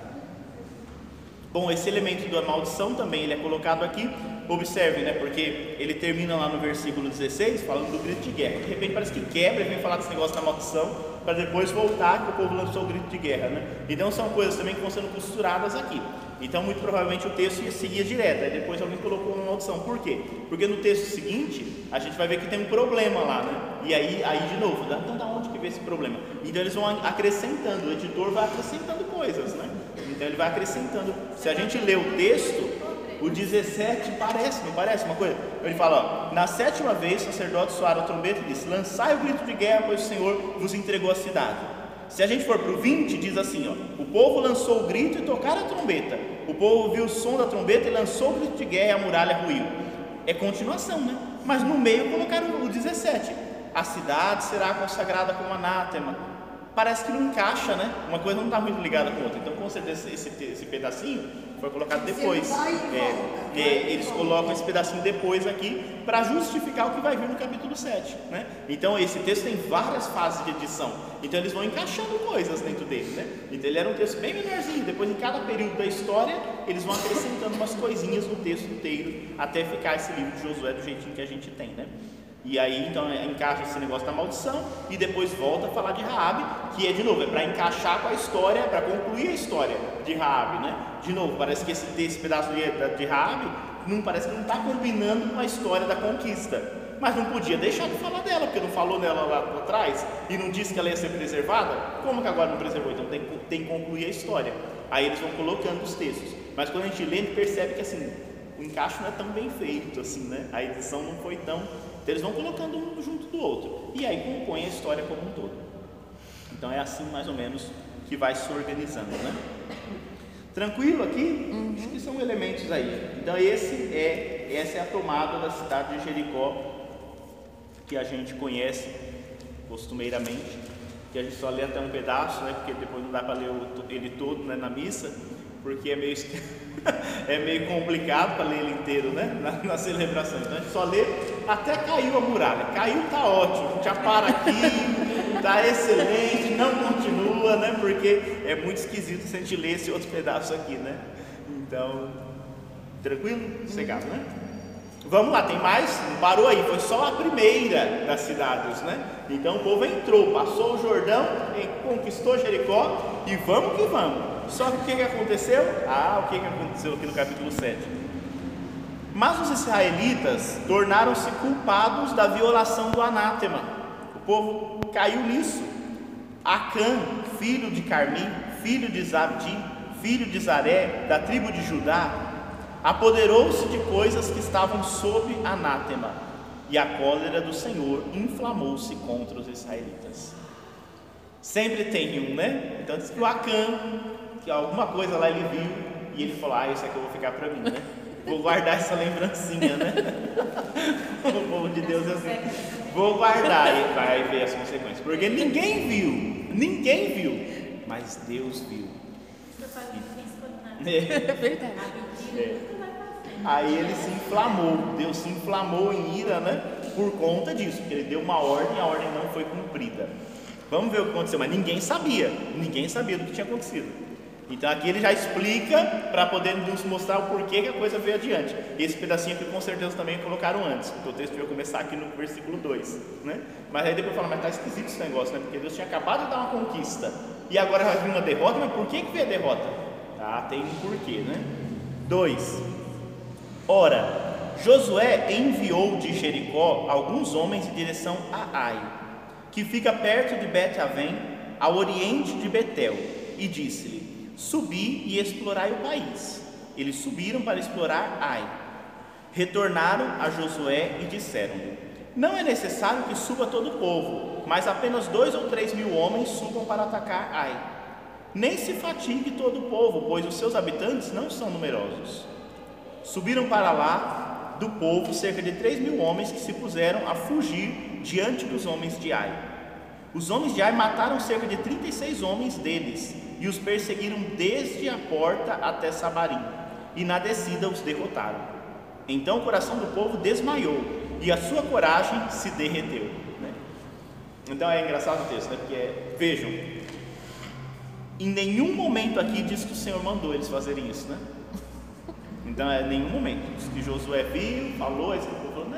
Bom, esse elemento da maldição também ele é colocado aqui. Observe, né? Porque ele termina lá no versículo 16 falando do grito de guerra. De repente parece que quebra e vem falar desse negócio da maldição para depois voltar que o povo lançou o grito de guerra, né? Então são coisas também que vão sendo costuradas aqui. Então muito provavelmente o texto ia seguir direto. Aí depois alguém colocou uma maldição. Por quê? Porque no texto seguinte a gente vai ver que tem um problema lá, né? E aí, aí de novo, então da onde que vem esse problema? Então eles vão acrescentando. O editor vai acrescentando coisas, né? Então ele vai acrescentando. Se a gente lê o texto, o 17 parece, não parece uma coisa? Ele fala, ó, na sétima vez o sacerdote soaram a trombeta e disse, lançai o grito de guerra, pois o Senhor vos entregou a cidade. Se a gente for para o 20, diz assim, ó, o povo lançou o grito e tocaram a trombeta. O povo ouviu o som da trombeta e lançou o grito de guerra e a muralha ruiu. É continuação, né? Mas no meio colocaram o 17. A cidade será consagrada como anátema, parece que não encaixa, né? Uma coisa não está muito ligada com a outra. Então, com certeza, esse, esse pedacinho foi colocado depois. É, é, eles colocam esse pedacinho depois aqui para justificar o que vai vir no capítulo 7. Né? Então esse texto tem várias fases de edição. Então eles vão encaixando coisas dentro dele. Né? Então ele era um texto bem menorzinho. Depois, em cada período da história, eles vão acrescentando umas coisinhas no texto inteiro até ficar esse livro de Josué do jeitinho que a gente tem. Né? E aí então é, encaixa esse negócio da maldição e depois volta a falar de Raabe, que é de novo, é para encaixar com a história, para concluir a história de Raabe, né? De novo, parece que esse, esse pedaço de, de Raabe não parece que não está combinando com a história da conquista. Mas não podia deixar de falar dela, porque não falou nela lá atrás e não disse que ela ia ser preservada. Como que agora não preservou? Então tem, tem que concluir a história. Aí eles vão colocando os textos. Mas quando a gente lê, a gente percebe que assim, o encaixe não é tão bem feito assim, né? A edição não foi tão. Então eles vão colocando um junto do outro. E aí compõe a história como um todo. Então é assim mais ou menos que vai se organizando, né? Tranquilo aqui? Acho que são elementos aí. Então esse é, essa é a tomada da cidade de Jericó que a gente conhece costumeiramente, que a gente só lê até um pedaço, né? Porque depois não dá para ler ele todo né, na missa, porque é meio, (laughs) (laughs) é meio complicado para ler ele inteiro, né? Na, na celebração. Então a gente só lê até caiu a muralha. Caiu tá ótimo, já para aqui, (laughs) tá excelente, não continua, né? Porque é muito esquisito se a gente ler esse outro pedaço aqui, né? Então, tranquilo? Sossegado, né? Vamos lá, tem mais? Não parou aí, foi só a primeira das cidades, né? Então o povo entrou, passou o Jordão, conquistou Jericó e vamos que vamos. Só que o que, aconteceu? Ah, o que aconteceu aqui no capítulo 7? Mas os israelitas tornaram-se culpados da violação do anátema. O povo caiu nisso. Acã, filho de Carmi, filho de Zabdi, filho de Zaré, da tribo de Judá, apoderou-se de coisas que estavam sob anátema, e a cólera do Senhor inflamou-se contra os israelitas. Sempre tem um, né? Então diz que o Acã, que alguma coisa lá ele viu, e ele falou: Ah, isso aqui eu vou ficar para mim, né? Vou guardar essa lembrancinha, né? (laughs) o povo de Deus é assim. Vou guardar e vai ver as consequências. Porque ninguém viu, ninguém viu, mas Deus viu. É. (laughs) É verdade. É. Aí ele se inflamou, Deus se inflamou em ira, né? Por conta disso, porque ele deu uma ordem e a ordem não foi cumprida. Vamos ver o que aconteceu, mas ninguém sabia, ninguém sabia do que tinha acontecido. Então aqui ele já explica para poder nos mostrar o porquê que a coisa veio adiante. Esse pedacinho aqui com certeza também colocaram antes, porque o texto vai começar aqui no versículo 2, né? Mas aí depois fala, mas tá esquisito esse negócio, né? Porque Deus tinha acabado de dar uma conquista e agora vai vir uma derrota, mas por que que veio a derrota? Ah, tem um porquê, né? 2. Ora, Josué enviou de Jericó alguns homens em direção a Ai, que fica perto de Bet-Avém, ao oriente de Betel, e disse-lhe: Subi e explorai o país. Eles subiram para explorar Ai. Retornaram a Josué e disseram-lhe: Não é necessário que suba todo o povo, mas apenas dois ou três mil homens subam para atacar Ai. Nem se fatigue todo o povo, pois os seus habitantes não são numerosos. Subiram para lá do povo cerca de três mil homens que se puseram a fugir diante dos homens de Ai. Os homens de Ai mataram cerca de 36 homens deles e os perseguiram desde a porta até Sabarim, e na descida os derrotaram. Então o coração do povo desmaiou e a sua coragem se derreteu. né? Então é engraçado o texto, né? Porque é- vejam, em nenhum momento aqui diz que o Senhor mandou eles fazerem isso, né? Então é nenhum momento. Diz que Josué viu, falou, esse povo falou,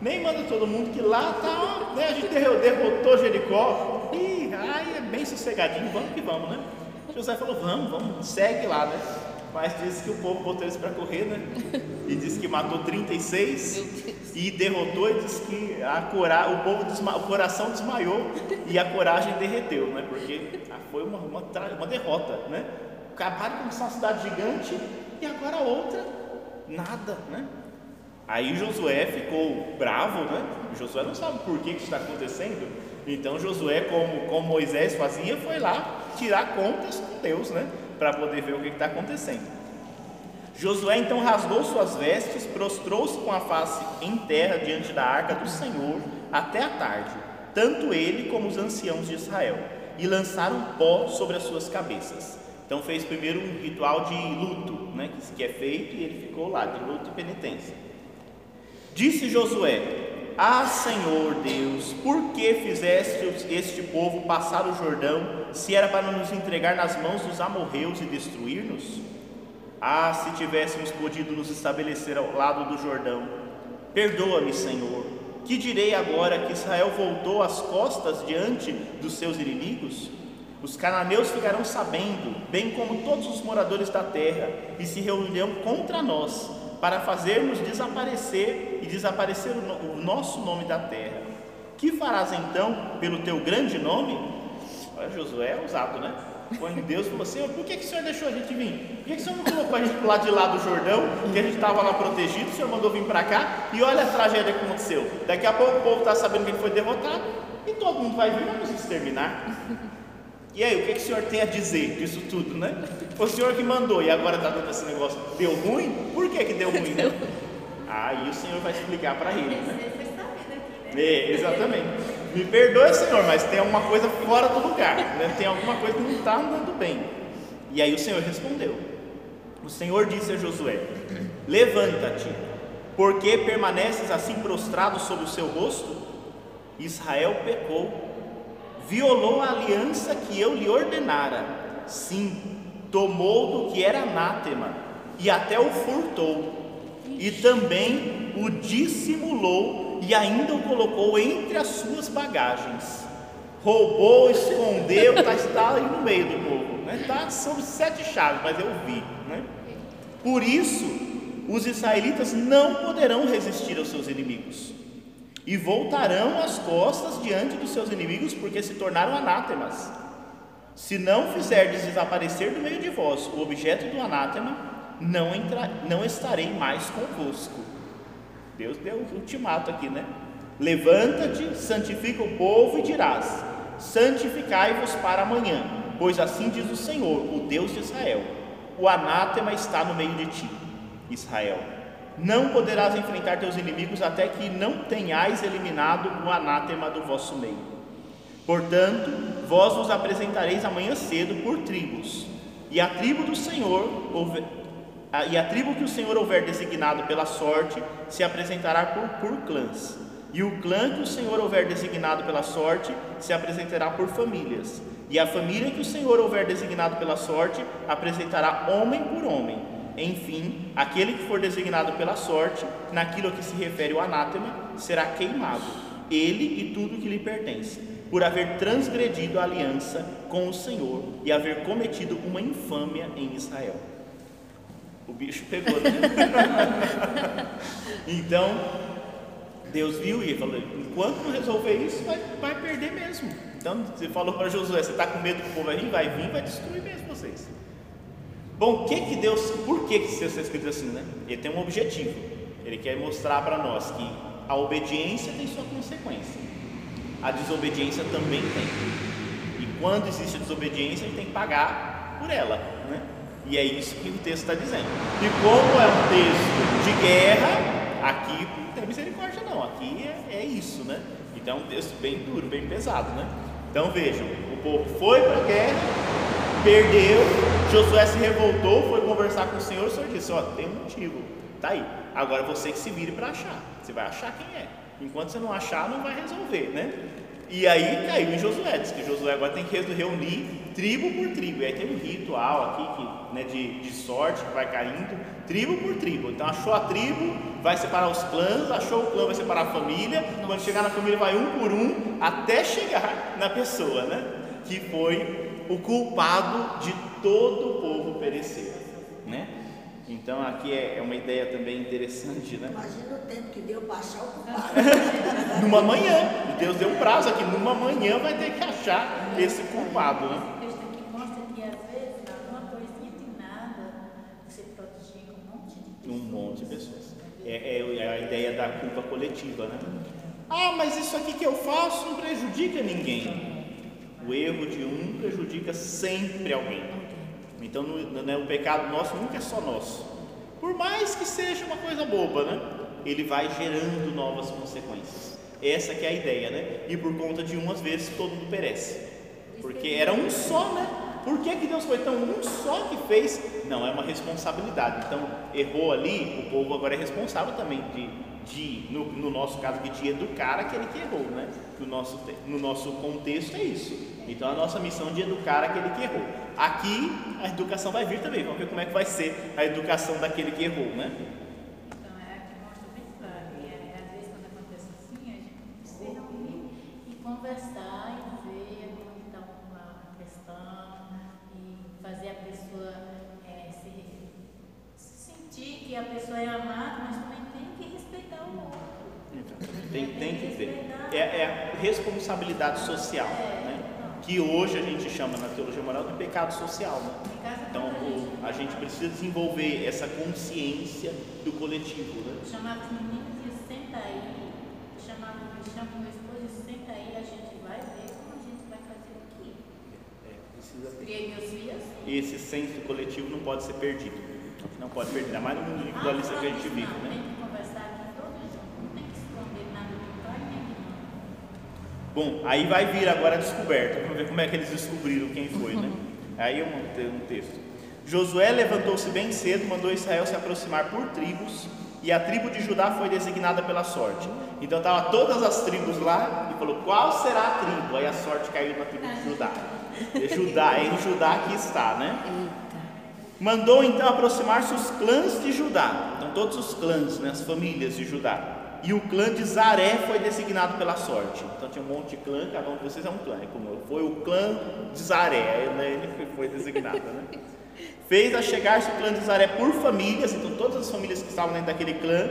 nem manda todo mundo que lá tá, ó, né? A gente derro- derrotou Jericó. Ih, ai, é bem sossegadinho, vamos que vamos, né? Josué falou, vamos, vamos, segue lá, né? Mas diz que o povo botou eles para correr, né? E disse que matou 36 e derrotou e disse que a cora, o povo desma, o coração desmaiou e a coragem derreteu, né? Porque ah, foi uma, uma, tra- uma derrota, né? Acabaram de começar uma cidade gigante e agora outra, nada, né? Aí Josué ficou bravo, né? Josué não sabe por que que está acontecendo. Então Josué, como, como Moisés fazia, foi lá tirar contas com Deus, né? Para poder ver o que está acontecendo. Josué então rasgou suas vestes, prostrou-se com a face em terra diante da arca do Senhor até a tarde, tanto ele como os anciãos de Israel, e lançaram pó sobre as suas cabeças. Então fez primeiro um ritual de luto, né, que é feito e ele ficou lá de luto e penitência. Disse Josué: Ah, Senhor Deus, por que fizeste este povo passar o Jordão, se era para nos entregar nas mãos dos amorreus e destruir-nos? Ah, se tivéssemos podido nos estabelecer ao lado do Jordão. Perdoa-me, Senhor. Que direi agora que Israel voltou às costas diante dos seus inimigos? Os cananeus ficarão sabendo, bem como todos os moradores da terra, e se reunirão contra nós, para fazermos desaparecer e desaparecer o, nosso nome da terra. Que farás então pelo teu grande nome? Olha, Josué é usado, né? Quando Deus falou assim: por que, que o Senhor deixou a gente vir? Por que, que o Senhor não colocou a gente lado de lá do Jordão, que a gente estava lá protegido? O Senhor mandou vir para cá e olha a tragédia que aconteceu. Daqui a pouco o povo está sabendo que ele foi derrotado e todo mundo vai vir, vamos exterminar. E aí, o que, que o senhor tem a dizer disso tudo, né? O senhor que mandou e agora está dando esse negócio. Deu ruim? Por que, que deu ruim, né? Aí o senhor vai explicar para ele, né? É, exatamente. Me perdoe, senhor, mas tem alguma coisa fora do lugar, né? tem alguma coisa que não está andando bem. E aí o senhor respondeu. O senhor disse a Josué: Levanta-te, porque permaneces assim prostrado sobre o seu rosto? Israel pecou violou a aliança que eu lhe ordenara. Sim, tomou do que era anátema e até o furtou, e também o dissimulou e ainda o colocou entre as suas bagagens. Roubou, escondeu, está tá aí no meio do povo, né? Está sob sete chaves, mas eu vi, né? Por isso, os israelitas não poderão resistir aos seus inimigos e voltarão as costas diante dos seus inimigos, porque se tornaram anátemas. Se não fizerdes desaparecer do meio de vós o objeto do anátema, não, entra, não estarei mais convosco. Deus deu o ultimato aqui, né? Levanta-te, santifica o povo e dirás: Santificai-vos para amanhã, pois assim diz o Senhor, o Deus de Israel: O anátema está no meio de ti, Israel não poderás enfrentar teus inimigos até que não tenhais eliminado o anátema do vosso meio. Portanto, vós vos apresentareis amanhã cedo por tribos, e a tribo do Senhor, e a tribo que o Senhor houver designado pela sorte, se apresentará por, por clãs. E o clã que o Senhor houver designado pela sorte, se apresentará por famílias. E a família que o Senhor houver designado pela sorte, apresentará homem por homem enfim, aquele que for designado pela sorte, naquilo a que se refere o anátema, será queimado, ele e tudo que lhe pertence, por haver transgredido a aliança com o Senhor e haver cometido uma infâmia em Israel. O bicho pegou, né? (laughs) então, Deus viu e falou: enquanto não resolver isso, vai, vai perder mesmo. Então, você falou para Josué: você está com medo que o povo vai vir? Vai vir, vai destruir mesmo vocês. Bom, o que que Deus, por que que isso está escrito assim, né? Ele tem um objetivo. Ele quer mostrar para nós que a obediência tem sua consequência. A desobediência também tem. E quando existe desobediência, a gente tem que pagar por ela, né? E é isso que o texto está dizendo. E como é um texto de guerra, aqui não tem misericórdia não, aqui é, é isso, né? Então é um texto bem duro, bem pesado, né? Então vejam, o povo foi para a guerra, perdeu, Josué se revoltou, foi conversar com o Senhor, o Senhor disse: Ó, tem um motivo, tá aí. Agora você que se vire para achar, você vai achar quem é. Enquanto você não achar, não vai resolver, né? E aí caiu em Josué, diz que Josué agora tem que reunir tribo por tribo. E aí tem um ritual aqui que, né, de, de sorte que vai caindo, tribo por tribo. Então achou a tribo, vai separar os clãs, achou o clã, vai separar a família. Quando chegar na família, vai um por um até chegar na pessoa, né? Que foi o culpado de todo o povo perecer? Então aqui é, é uma ideia também interessante, né? Imagina o tempo que deu para achar o culpado. (laughs) numa manhã, Deus deu um prazo aqui, numa manhã vai ter que achar esse culpado, né? mostra que às vezes uma coisinha de nada você protegia um monte de pessoas. Um monte de pessoas. É, é, é a ideia da culpa coletiva, né? Ah, mas isso aqui que eu faço não prejudica ninguém. O erro de um prejudica sempre alguém. Então, no, né, o pecado nosso nunca é só nosso. Por mais que seja uma coisa boba, né? Ele vai gerando novas consequências. Essa que é a ideia, né? E por conta de umas vezes todo mundo perece. Porque era um só, né? Por que, que Deus foi tão um só que fez? Não, é uma responsabilidade. Então, errou ali, o povo agora é responsável também de, de no, no nosso caso aqui, de educar aquele que errou, né? No nosso, no nosso contexto é isso. Então, a nossa missão de educar aquele que errou. Aqui, a educação vai vir também. Vamos ver como é que vai ser a educação daquele que errou, né? É. E é, e conversar e ver como está uma questão e fazer a pessoa é, se sentir que a pessoa é amada, mas também tem que respeitar o outro. Tem, tem que ter. É, é a responsabilidade social, né? Que hoje a gente chama na teologia moral de pecado social, né? Então, o- a gente precisa desenvolver essa consciência do coletivo, né? chamava os meninos e senta aí, chamava, chama o meu esposo e senta aí, a gente vai ver como a gente vai fazer aqui. É, precisa ter. Criei meus filhos. E esse senso coletivo não pode ser perdido. Não pode perder, ainda mais no mundo individualista que a gente vive, né? Tem que conversar aqui todos juntos, não tem que esconder nada do pai nem de mãe. Bom, aí vai vir agora a descoberta. Vamos ver como é que eles descobriram quem foi, né? Aí eu montei um texto. Josué levantou-se bem cedo, mandou Israel se aproximar por tribos, e a tribo de Judá foi designada pela sorte. Então estavam todas as tribos lá e falou: qual será a tribo? Aí a sorte caiu na tribo de Judá. É Judá, é em Judá que está, né? Mandou então aproximar-se os clãs de Judá, então todos os clãs, né, as famílias de Judá. E o clã de Zaré foi designado pela sorte. Então tinha um monte de clã, cada um de vocês é um clã. É como foi o clã de Zaré, né, ele foi, foi designado. Né? (laughs) Fez a chegar-se o clã de Zaré por famílias, então todas as famílias que estavam dentro daquele clã.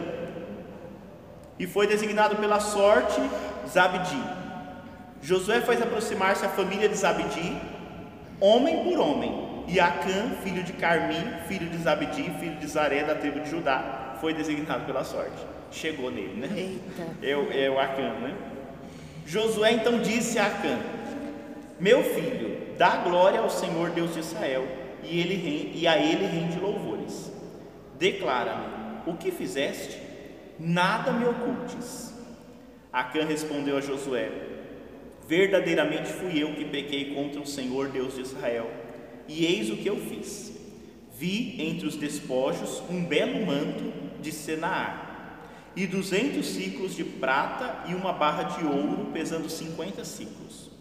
E foi designado pela sorte Zabdi. Josué fez aproximar-se a família de Zabdi, homem por homem. E Acã, filho de Carmi, filho de Zabdi, filho de Zaré, da tribo de Judá, foi designado pela sorte. Chegou nele, né? Eita. É o, é o Acã, né? Josué então disse a Acã: Meu filho, dá glória ao Senhor Deus de Israel, e, ele, e a ele rende louvores. Declara-me: O que fizeste? Nada me ocultes. Acã respondeu a Josué: Verdadeiramente fui eu que pequei contra o Senhor Deus de Israel, e eis o que eu fiz. Vi entre os despojos um belo manto de Senaar, e duzentos ciclos de prata e uma barra de ouro pesando cinquenta ciclos.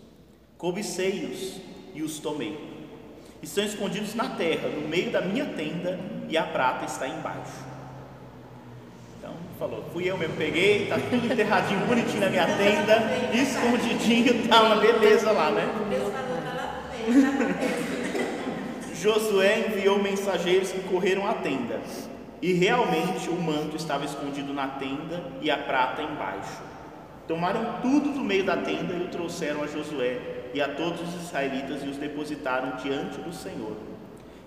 Cobicei-os e os tomei. Estão escondidos na terra, no meio da minha tenda, e a prata está embaixo. Então, falou, fui eu mesmo, peguei, tá tudo enterradinho, (laughs) bonitinho na minha tenda, escondidinho, tá uma beleza lá, né? Tá. Josué enviou mensageiros que correram à tenda, e realmente o manto estava escondido na tenda e a prata embaixo. Tomaram tudo do meio da tenda e o trouxeram a Josué e a todos os israelitas e os depositaram diante do Senhor.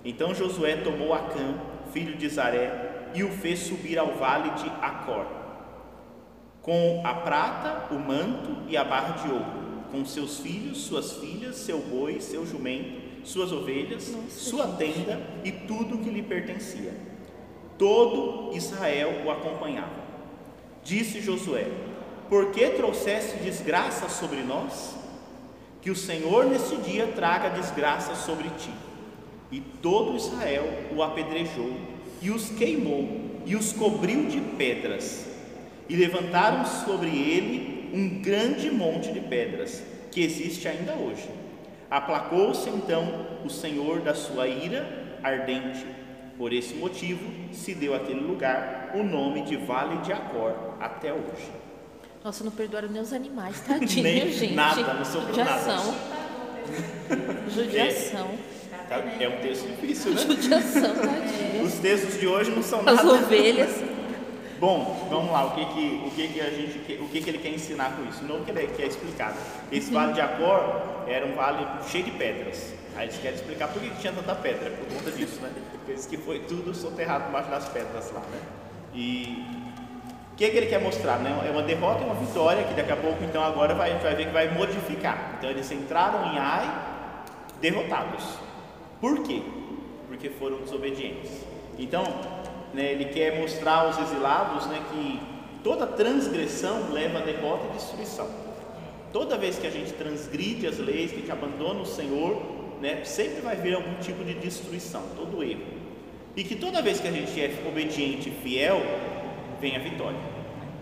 Então Josué tomou Acã, filho de Zaré, e o fez subir ao vale de Acor, com a prata, o manto e a barra de ouro, com seus filhos, suas filhas, seu boi, seu jumento, suas ovelhas, sua tenda e tudo que lhe pertencia. Todo Israel o acompanhava. Disse Josué: Por que trouxeste desgraça sobre nós? Que o Senhor nesse dia traga desgraça sobre ti. E todo Israel o apedrejou, e os queimou, e os cobriu de pedras. E levantaram sobre ele um grande monte de pedras, que existe ainda hoje. Aplacou-se então o Senhor da sua ira ardente. Por esse motivo se deu àquele lugar o nome de Vale de Acor até hoje. Nossa, não perdoaram nem os animais, (laughs) tadinho, Nem gente. nada, não sobrou Judiação. É. Judiação. Tá? É um texto difícil, né? Judiação, tadinho. Os textos de hoje não são As nada. ovelhas. Bom, vamos lá, o que que, o que, que a gente, o que, que ele quer ensinar com isso? Não que ele quer explicar. Esse vale de Acor era um vale cheio de pedras. Aí eles querem explicar por que, tinha tanta pedra, por conta disso, né? Eles que foi tudo soterrado embaixo das pedras lá, né? E o que, que ele quer mostrar? Né? É uma derrota e uma vitória que daqui a pouco, então, agora vai, vai ver que vai modificar. Então, eles entraram em Ai derrotados. Por quê? Porque foram desobedientes. Então, né, ele quer mostrar aos exilados né, que toda transgressão leva a derrota e destruição. Toda vez que a gente transgride as leis, que a gente abandona o Senhor, né, sempre vai vir algum tipo de destruição, todo erro. E que toda vez que a gente é obediente e fiel, vem a vitória.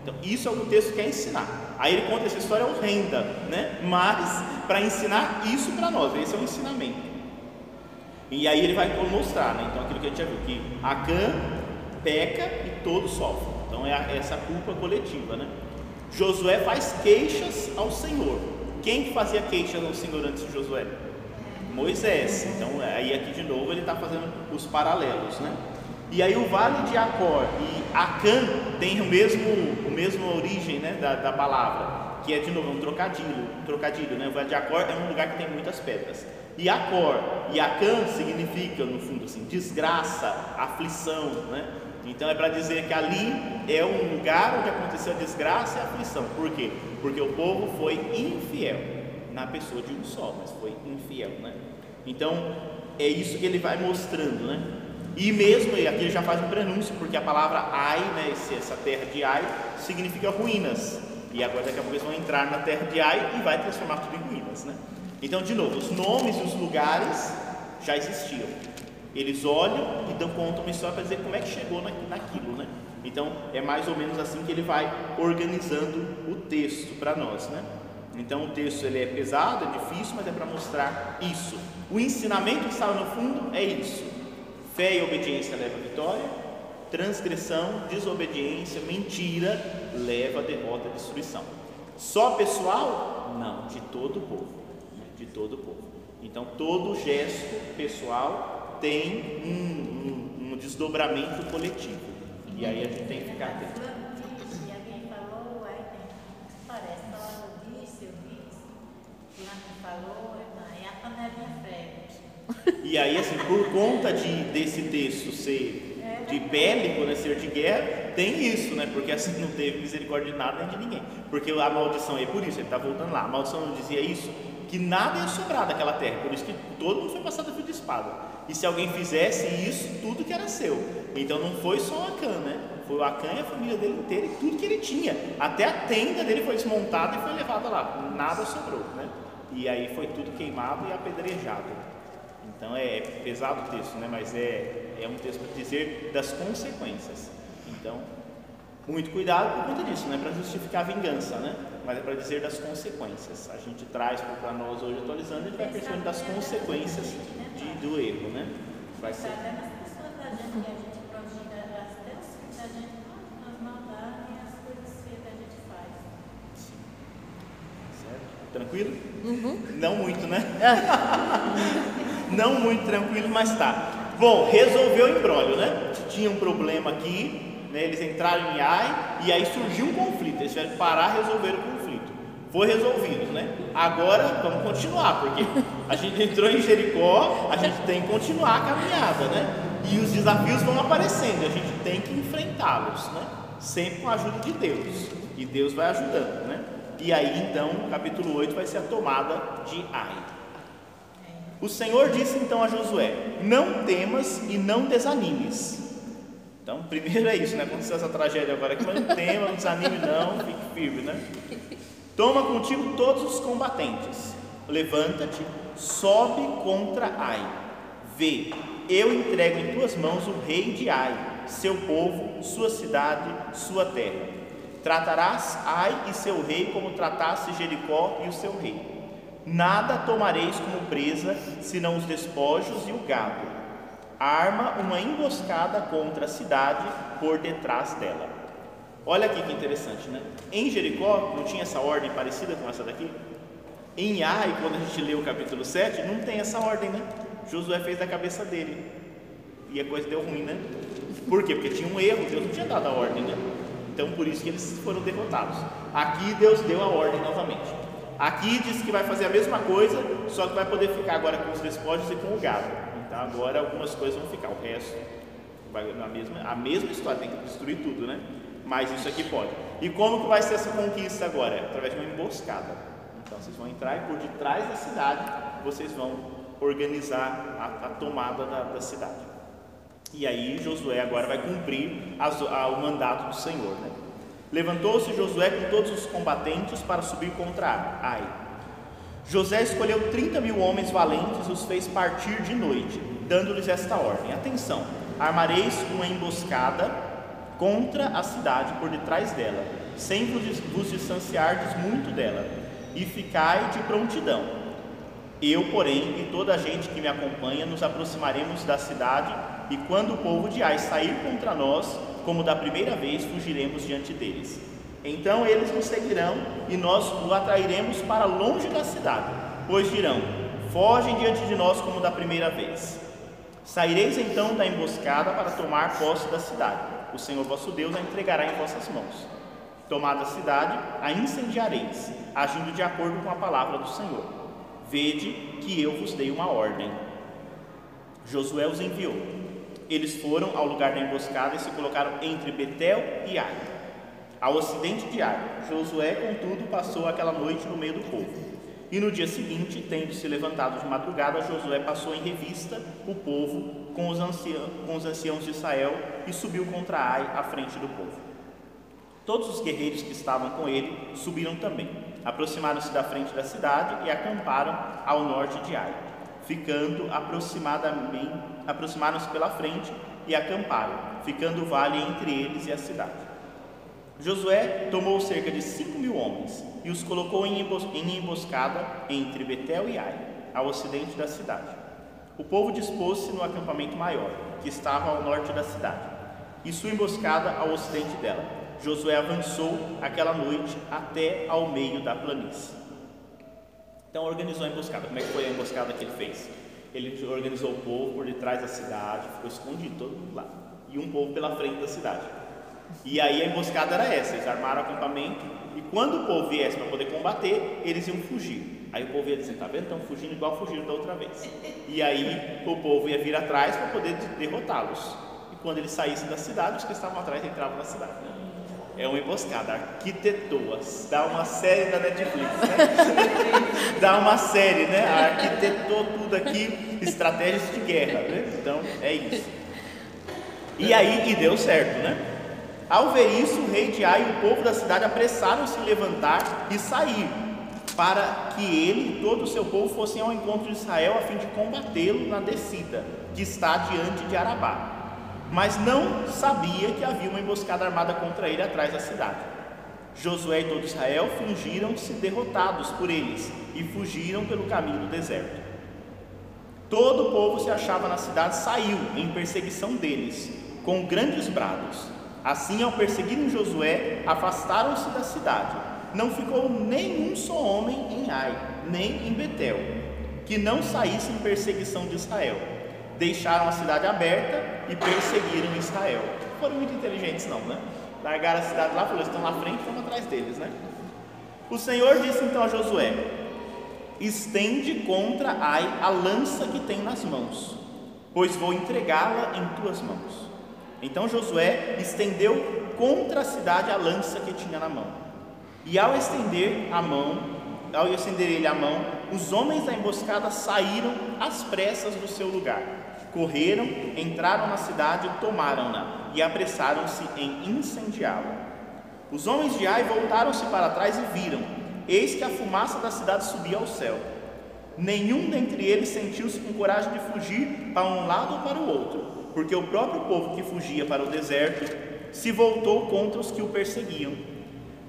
Então, isso é o que o texto quer ensinar. Aí ele conta essa história horrenda, né? Mas para ensinar isso para nós, esse é o ensinamento. E aí ele vai mostrar, né? Então aquilo que a gente já viu, que Acã peca e todos sofrem. Então é essa culpa coletiva, né? Josué faz queixas ao Senhor. Quem que fazia queixas ao Senhor antes de Josué? Moisés. Então aí aqui de novo ele está fazendo os paralelos, né? E aí o vale de Acor e Acã tem o mesmo, o mesmo origem né, da, da palavra, que é de novo um trocadilho, um trocadilho, né? O vale de Acor é um lugar que tem muitas pedras. E Acor e Acã significa, no fundo, assim, desgraça, aflição, né? Então é para dizer que ali é um lugar onde aconteceu a desgraça e a aflição. Por quê? Porque o povo foi infiel na pessoa de um só, mas foi infiel, né? Então é isso que ele vai mostrando, né? E mesmo aqui ele já faz um prenúncio, porque a palavra Ai, né, essa terra de Ai, significa ruínas. E agora daqui a pouco eles vão entrar na terra de Ai e vai transformar tudo em ruínas, né? Então, de novo, os nomes e os lugares já existiam. Eles olham e dão conta uma história para dizer como é que chegou naquilo, né? Então, é mais ou menos assim que ele vai organizando o texto para nós, né? Então, o texto ele é pesado, é difícil, mas é para mostrar isso. O ensinamento que estava no fundo é isso. Fé e obediência leva a vitória, transgressão, desobediência, mentira leva a derrota e destruição. Só pessoal? Não, de todo o povo, né? de todo o povo. Então, todo gesto pessoal tem um, um, um desdobramento coletivo. E aí a gente tem que ficar atento. E alguém falou, aí aí, assim, por conta de, desse texto ser de bélico, né, ser de guerra, tem isso, né? Porque assim não teve misericórdia de nada nem de ninguém. Porque a maldição é por isso, ele está voltando lá. A maldição não dizia isso, que nada ia sobrar daquela terra. Por isso que todo mundo foi passado a fio de espada. E se alguém fizesse isso, tudo que era seu. Então não foi só o Acã, né? Foi o Acã e a família dele inteira e tudo que ele tinha. Até a tenda dele foi desmontada e foi levada lá. Nada sobrou, né? E aí foi tudo queimado e apedrejado. Então é pesado o texto, né? mas é, é um texto para dizer das consequências. Então, muito cuidado por conta disso, não é para justificar a vingança, né? mas é para dizer das consequências. A gente traz para nós hoje atualizando, a gente vai percebendo das consequências do erro. Né? Vai ser. Até nas pessoas da gente que a gente prodiga, até os filhos da gente, as maldades e as coisas feias que a gente faz. Certo? Tranquilo? Não muito, né? (laughs) Não muito tranquilo, mas tá. Bom, resolveu o embrólio, né? Tinha um problema aqui, né? eles entraram em Ai e aí surgiu um conflito. Eles tiveram que parar e resolver o conflito. Foi resolvido, né? Agora vamos continuar, porque a gente entrou em Jericó, a gente tem que continuar a caminhada, né? E os desafios vão aparecendo, a gente tem que enfrentá-los, né? Sempre com a ajuda de Deus. E Deus vai ajudando, né? E aí então, capítulo 8 vai ser a tomada de Ai. O Senhor disse então a Josué: Não temas e não desanimes. Então, primeiro é isso, né? Aconteceu essa tragédia agora mas não tema, não desanime, não, fique firme, né? Toma contigo todos os combatentes, levanta-te, sobe contra Ai. Vê, eu entrego em tuas mãos o rei de Ai, seu povo, sua cidade, sua terra. Tratarás Ai e seu rei como trataste Jericó e o seu rei. Nada tomareis como presa, senão os despojos e o gado. Arma uma emboscada contra a cidade por detrás dela. Olha aqui que interessante, né? Em Jericó não tinha essa ordem parecida com essa daqui? Em Ai, quando a gente lê o capítulo 7, não tem essa ordem, né? Josué fez da cabeça dele. E a coisa deu ruim, né? Por quê? Porque tinha um erro, Deus não tinha dado a ordem, né? Então por isso que eles foram derrotados. Aqui Deus deu a ordem novamente. Aqui diz que vai fazer a mesma coisa, só que vai poder ficar agora com os despojos e com o gado. Então agora algumas coisas vão ficar, o resto vai na mesma, a mesma história, tem que destruir tudo, né? Mas isso aqui pode. E como que vai ser essa conquista agora? Através de uma emboscada. Então vocês vão entrar e por detrás da cidade vocês vão organizar a, a tomada da, da, cidade. E aí Josué agora vai cumprir as, a, o mandato do Senhor, né? Levantou-se Josué com todos os combatentes para subir contra Ai. José escolheu 30 mil homens valentes e os fez partir de noite, dando-lhes esta ordem: Atenção, armareis uma emboscada contra a cidade por detrás dela, sem vos, distanciardes muito dela, e ficai de prontidão. Eu, porém, e toda a gente que me acompanha, nos aproximaremos da cidade, e quando o povo de Ai sair contra nós, como da primeira vez, fugiremos diante deles. Então eles nos seguirão e nós o atrairemos para longe da cidade, pois dirão: Fogem diante de nós como da primeira vez. Saireis então da emboscada para tomar posse da cidade. O Senhor vosso Deus a entregará em vossas mãos. Tomada a cidade, a incendiareis, agindo de acordo com a palavra do Senhor. Vede que eu vos dei uma ordem. Josué os enviou. Eles foram ao lugar da emboscada e se colocaram entre Betel e Ai ao ocidente de Ai. Josué, contudo, passou aquela noite no meio do povo. E no dia seguinte, tendo se levantado de madrugada, Josué passou em revista o povo com os, anciãos, com os anciãos de Israel e subiu contra Ai à frente do povo. Todos os guerreiros que estavam com ele subiram também, aproximaram-se da frente da cidade e acamparam ao norte de Ai, ficando aproximadamente, aproximaram-se pela frente e acamparam, ficando o vale entre eles e a cidade. Josué tomou cerca de cinco mil homens e os colocou em emboscada entre Betel e Ai, ao ocidente da cidade. O povo dispôs-se no acampamento maior, que estava ao norte da cidade, e sua emboscada ao ocidente dela. Josué avançou aquela noite até ao meio da planície. Então organizou a emboscada. Como é que foi a emboscada que ele fez? Ele organizou o povo por detrás da cidade, ficou escondido todo mundo lá, e um povo pela frente da cidade. E aí a emboscada era essa: eles armaram o acampamento e quando o povo viesse para poder combater, eles iam fugir. Aí o povo ia dizer: tá vendo? Estão fugindo igual fugiram da outra vez. E aí o povo ia vir atrás para poder derrotá-los. E quando eles saíssem da cidade, os que estavam atrás entravam na cidade. É uma emboscada, arquitetou Dá uma série da Netflix, né? (laughs) Dá uma série, né? Arquitetou tudo aqui, estratégias de guerra, né? Então é isso. E aí, e deu certo, né? Ao ver isso, o rei de Ai e o povo da cidade apressaram-se em levantar e sair, para que ele e todo o seu povo fossem ao encontro de Israel a fim de combatê-lo na descida, que está diante de Arabá. Mas não sabia que havia uma emboscada armada contra ele atrás da cidade. Josué e todo Israel fingiram-se derrotados por eles e fugiram pelo caminho do deserto. Todo o povo se achava na cidade saiu em perseguição deles, com grandes brados. Assim, ao perseguirem Josué, afastaram-se da cidade. Não ficou nenhum só homem em Ai, nem em Betel, que não saísse em perseguição de Israel. Deixaram a cidade aberta e perseguiram Israel. Foram muito inteligentes, não, né? Largaram a cidade lá, falaram: estão na frente, vamos atrás deles, né? O Senhor disse então a Josué: Estende contra Ai a lança que tem nas mãos, pois vou entregá-la em tuas mãos. Então Josué estendeu contra a cidade a lança que tinha na mão. E ao estender a mão, ao estender ele a mão, os homens da emboscada saíram às pressas do seu lugar. Correram, entraram na cidade, tomaram-na e apressaram-se em incendiá-la. Os homens de Ai voltaram-se para trás e viram, eis que a fumaça da cidade subia ao céu. Nenhum dentre eles sentiu-se com coragem de fugir para um lado ou para o outro porque o próprio povo que fugia para o deserto se voltou contra os que o perseguiam.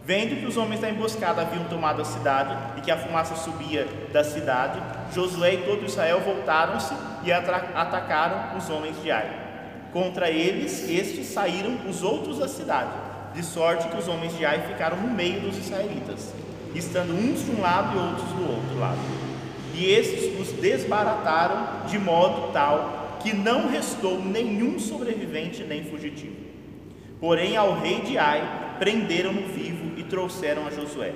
Vendo que os homens da emboscada haviam tomado a cidade e que a fumaça subia da cidade, Josué e todo Israel voltaram-se e atacaram os homens de Ai. Contra eles, estes saíram os outros da cidade, de sorte que os homens de Ai ficaram no meio dos israelitas, estando uns de um lado e outros do outro lado. E estes os desbarataram de modo tal que não restou nenhum sobrevivente nem fugitivo. Porém, ao rei de Ai prenderam-no vivo e trouxeram a Josué.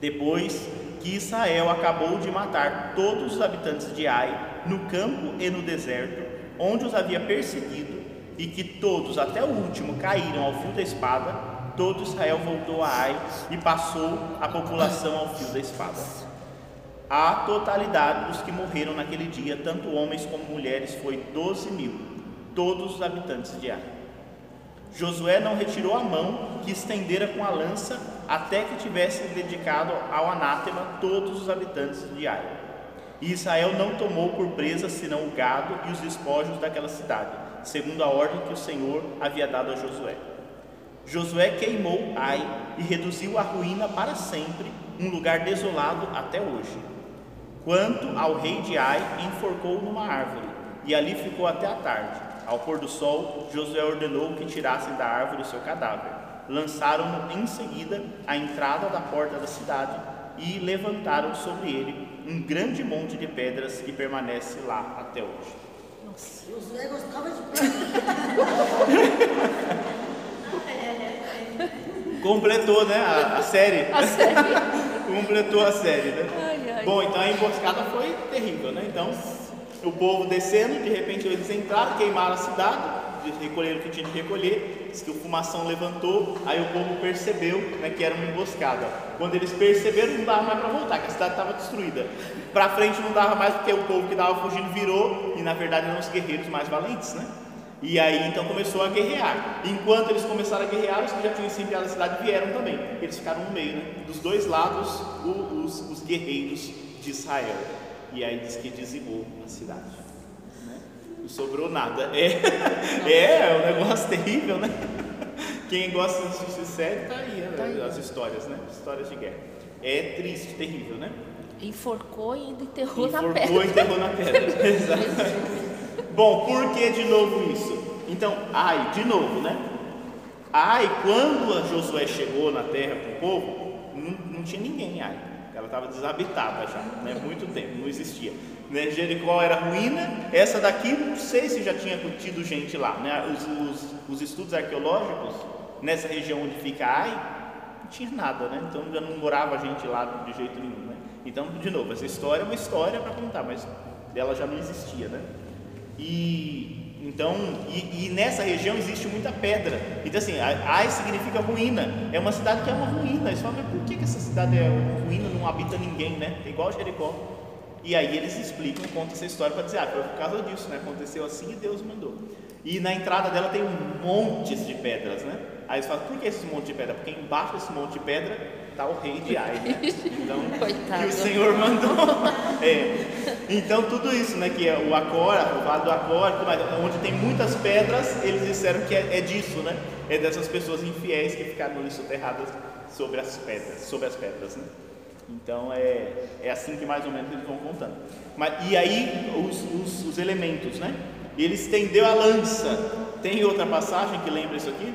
Depois que Israel acabou de matar todos os habitantes de Ai, no campo e no deserto, onde os havia perseguido, e que todos, até o último, caíram ao fio da espada, todo Israel voltou a Ai e passou a população ao fio da espada. A totalidade dos que morreram naquele dia, tanto homens como mulheres, foi 12 mil, todos os habitantes de Ar. Josué não retirou a mão que estendera com a lança até que tivesse dedicado ao anátema todos os habitantes de Ai. E Israel não tomou por presa senão o gado e os despojos daquela cidade, segundo a ordem que o Senhor havia dado a Josué. Josué queimou Ai e reduziu a ruína para sempre, um lugar desolado até hoje. Quanto ao rei de Ai, enforcou numa árvore, e ali ficou até a tarde. Ao pôr do sol, Josué ordenou que tirassem da árvore o seu cadáver. Lançaram-no em seguida à entrada da porta da cidade e levantaram sobre ele um grande monte de pedras que permanece lá até hoje. Josué gostava de. Completou, né, a, a série. A série. Completou a série, né? Ai, ai. Bom, então a emboscada foi terrível, né? Então, o povo descendo, de repente eles entraram, queimaram a cidade, recolheram o que tinha de recolher, diz que o fumação levantou, aí o povo percebeu né, que era uma emboscada. Quando eles perceberam, não dava mais para voltar, que a cidade estava destruída. Para frente não dava mais, porque o povo que estava fugindo virou, e na verdade eram os guerreiros mais valentes, né? E aí então começou a guerrear. Enquanto eles começaram a guerrear, os que já tinham incendiado a cidade vieram também. Eles ficaram no meio, né? Dos dois lados, o- os, os guerreiros de Israel. E aí diz que dizimou a cidade. né? Não sobrou nada. É, (laughs) é, é um negócio terrível, né? Quem gosta de assistir série, tá aí? Tá aí. as histórias, né? Histórias de guerra. É triste, terrível, né? Enforcou e enterrou na Enforcou pedra. e enterrou na pedra. (laughs) Exato. Bom, por que de novo isso? Então, ai, de novo, né? Ai, quando Josué chegou na terra com o povo, não, não tinha ninguém, ai. Ela estava desabitada já, né? Muito tempo, não existia. Né? Jericó era ruína, essa daqui não sei se já tinha tido gente lá, né? Os, os, os estudos arqueológicos nessa região onde fica Ai, não tinha nada, né? Então já não morava gente lá de jeito nenhum, né? Então, de novo, essa história é uma história para contar, mas ela já não existia, né? E então, e, e nessa região existe muita pedra. Então assim, Ai significa ruína. É uma cidade que é uma ruína. Eles falam, por que, que essa cidade é uma ruína, não habita ninguém, né? É igual Jericó. E aí eles explicam, contam essa história para dizer, ah, foi por causa disso, né? Aconteceu assim e Deus mandou. E na entrada dela tem um monte de pedras, né? Aí eles falam, por que esse monte de pedra? Porque embaixo desse monte de pedra está o rei de Ai, né? Então, Coitado. (laughs) que o Senhor mandou. (laughs) É. Então tudo isso, né? Que é o Acora, o Vale do mais, onde tem muitas pedras, eles disseram que é, é disso, né? É dessas pessoas infiéis que ficaram ali soterradas sobre as pedras, sobre as pedras, né? Então é, é assim que mais ou menos eles vão contando. Mas, e aí os, os, os elementos, né? Ele estendeu a lança. Tem outra passagem que lembra isso aqui?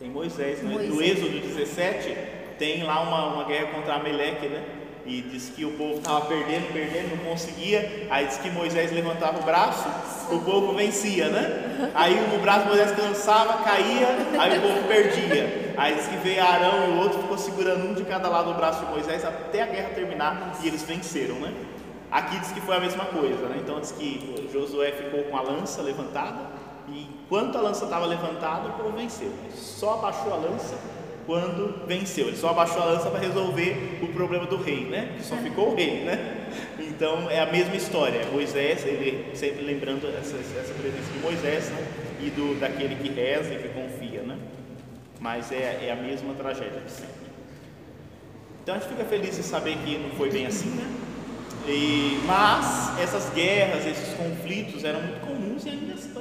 Tem Moisés, né? no Moisés. Êxodo 17, tem lá uma, uma guerra contra Ameleque, né? E diz que o povo estava perdendo, perdendo, não conseguia. Aí diz que Moisés levantava o braço, o povo vencia, né? Aí o braço de Moisés cansava, caía, aí o povo perdia. Aí diz que veio Arão e o outro ficou segurando um de cada lado do braço de Moisés até a guerra terminar e eles venceram, né? Aqui diz que foi a mesma coisa, né? Então diz que Josué ficou com a lança levantada e enquanto a lança estava levantada, o povo venceu. Só abaixou a lança quando venceu. Ele só abaixou a lança para resolver o problema do rei, né? Que só ficou o rei, né? Então é a mesma história. Moisés, ele sempre lembrando essa, essa presença de Moisés, né? E do daquele que reza e que confia, né? Mas é, é a mesma tragédia de sempre. Então a gente fica feliz de saber que não foi bem assim, né? E, mas essas guerras, esses conflitos eram muito comuns e ainda, né?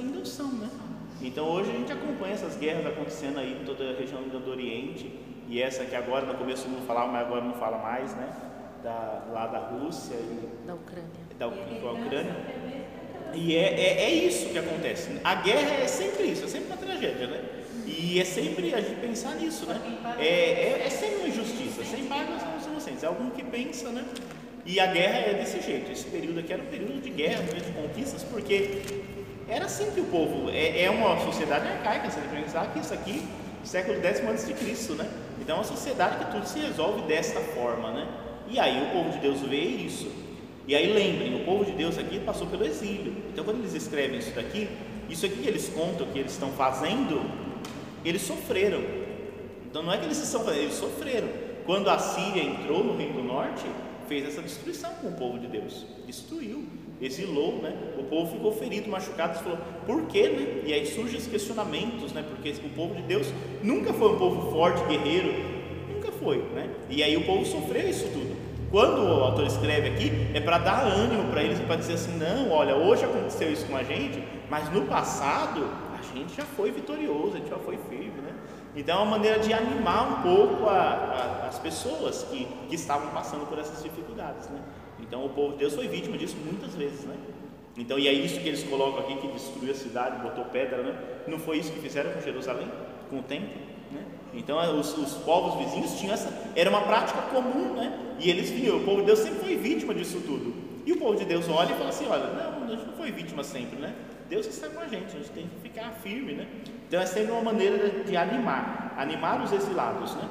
Então hoje a gente acompanha essas guerras acontecendo aí em toda a região do Oriente e essa que agora no começo não falava, mas agora não fala mais, né? Da, lá da Rússia e Da Ucrânia. da, da Ucrânia. E é, é, é isso que acontece. A guerra é sempre isso, é sempre uma tragédia, né? E é sempre a gente pensar nisso, né? É, é, é sempre uma injustiça, sem paga são inocentes. É algum que pensa, né? E a guerra é desse jeito. Esse período aqui era um período de guerra, um período de conquistas, porque era assim que o povo. É, é uma sociedade arcaica, se você pensar que isso aqui, século X antes de Cristo, né? Então é uma sociedade que tudo se resolve desta forma, né? E aí o povo de Deus vê isso. E aí lembrem, o povo de Deus aqui passou pelo exílio. Então quando eles escrevem isso daqui, isso aqui que eles contam que eles estão fazendo, eles sofreram. Então não é que eles estão fazendo, eles sofreram. Quando a Síria entrou no Reino do Norte, fez essa destruição com o povo de Deus. Destruiu, exilou, né? O povo ficou ferido, machucado, falou, por quê, né? E aí surgem os questionamentos, né? Porque o povo de Deus nunca foi um povo forte, guerreiro, foi, né? E aí o povo sofreu isso tudo. Quando o autor escreve aqui, é para dar ânimo para eles, para dizer assim: não, olha, hoje aconteceu isso com a gente, mas no passado a gente já foi vitorioso, a gente já foi firme, né? Então é uma maneira de animar um pouco a, a, as pessoas que, que estavam passando por essas dificuldades, né? Então o povo de Deus foi vítima disso muitas vezes, né? Então, e é isso que eles colocam aqui, que destruiu a cidade, botou pedra, né? Não foi isso que fizeram com Jerusalém, com o templo, né? Então, os, os povos vizinhos tinham essa, era uma prática comum, né? E eles viam, o povo de Deus sempre foi vítima disso tudo. E o povo de Deus olha e fala assim: olha, não, a gente não foi vítima sempre, né? Deus está com a gente, a gente tem que ficar firme, né? Então, é uma maneira de, de animar, animar os exilados, né?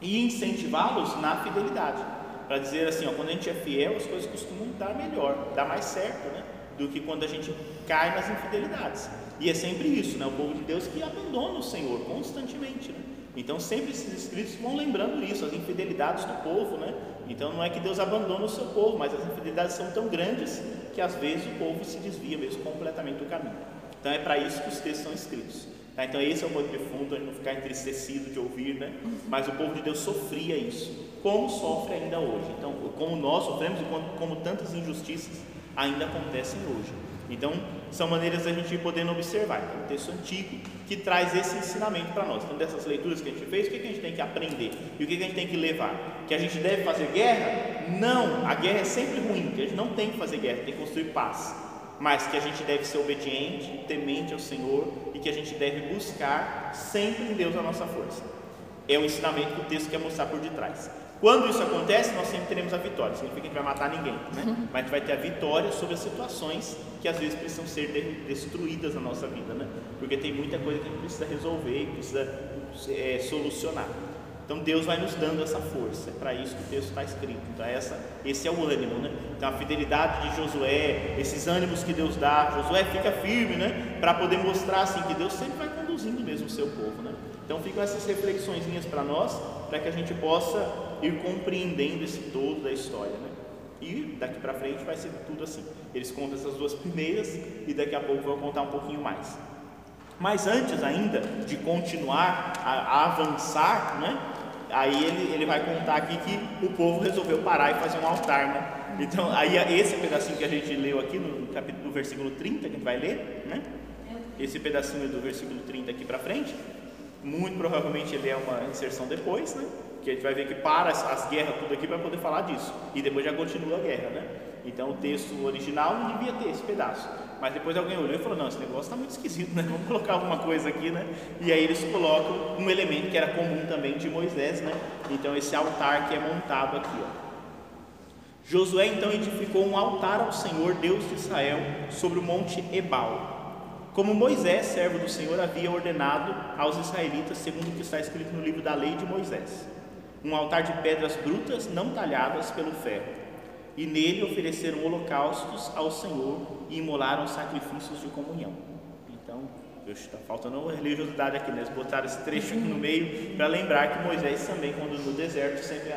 E incentivá-los na fidelidade, para dizer assim: ó, quando a gente é fiel, as coisas costumam dar melhor, dar mais certo, né? Do que quando a gente cai nas infidelidades. E é sempre isso, né? O povo de Deus que abandona o Senhor constantemente, né? Então sempre esses escritos vão lembrando isso, as infidelidades do povo, né? Então não é que Deus abandona o seu povo, mas as infidelidades são tão grandes que às vezes o povo se desvia mesmo completamente do caminho. Então é para isso que os textos são escritos. Tá? Então esse é o ponto de fundo, a gente não ficar entristecido de ouvir, né? Mas o povo de Deus sofria isso, como sofre ainda hoje. Então, como nós sofremos e como, como tantas injustiças ainda acontecem hoje. Então, são maneiras da gente podendo observar. Então, um texto antigo que traz esse ensinamento para nós. Então, dessas leituras que a gente fez, o que, que a gente tem que aprender? E o que, que a gente tem que levar? Que a gente deve fazer guerra? Não, a guerra é sempre ruim, a gente não tem que fazer guerra, tem que construir paz. Mas que a gente deve ser obediente, temente ao Senhor e que a gente deve buscar sempre em Deus a nossa força. É o ensinamento que o texto quer mostrar por detrás. Quando isso acontece, nós sempre teremos a vitória. Significa que a gente vai matar ninguém, né? Uhum. Mas a gente vai ter a vitória sobre as situações que às vezes precisam ser destruídas na nossa vida, né? Porque tem muita coisa que a gente precisa resolver e precisa é, solucionar. Então Deus vai nos dando essa força. É para isso que o texto está escrito. Então essa, esse é o ânimo, né? Então a fidelidade de Josué, esses ânimos que Deus dá, Josué fica firme, né? Para poder mostrar assim que Deus sempre vai conduzindo mesmo o seu povo, né? Então ficam essas reflexões para nós, para que a gente possa ir compreendendo esse todo da história, né? E daqui para frente vai ser tudo assim. Eles contam essas duas primeiras e daqui a pouco vão contar um pouquinho mais. Mas antes ainda de continuar a, a avançar, né? Aí ele, ele vai contar aqui que o povo resolveu parar e fazer um altar, né? Então, aí esse pedacinho que a gente leu aqui no capítulo, no versículo 30, que a gente vai ler, né? Esse pedacinho do versículo 30 aqui para frente, muito provavelmente ele é uma inserção depois, né? que a gente vai ver que para as, as guerras tudo aqui para poder falar disso. E depois já continua a guerra, né? Então o texto original não devia ter esse pedaço. Mas depois alguém olhou e falou: não, esse negócio está muito esquisito, né? Vamos colocar alguma coisa aqui, né? E aí eles colocam um elemento que era comum também de Moisés, né? Então esse altar que é montado aqui, ó. Josué então edificou um altar ao Senhor, Deus de Israel, sobre o monte Ebal. Como Moisés, servo do Senhor, havia ordenado aos israelitas, segundo o que está escrito no livro da lei de Moisés um altar de pedras brutas não talhadas pelo ferro. E nele ofereceram holocaustos ao Senhor e imolaram sacrifícios de comunhão. Então, está faltando religiosidade aqui, né? Eles botaram esse trecho aqui no meio para lembrar que Moisés também, quando no deserto, sempre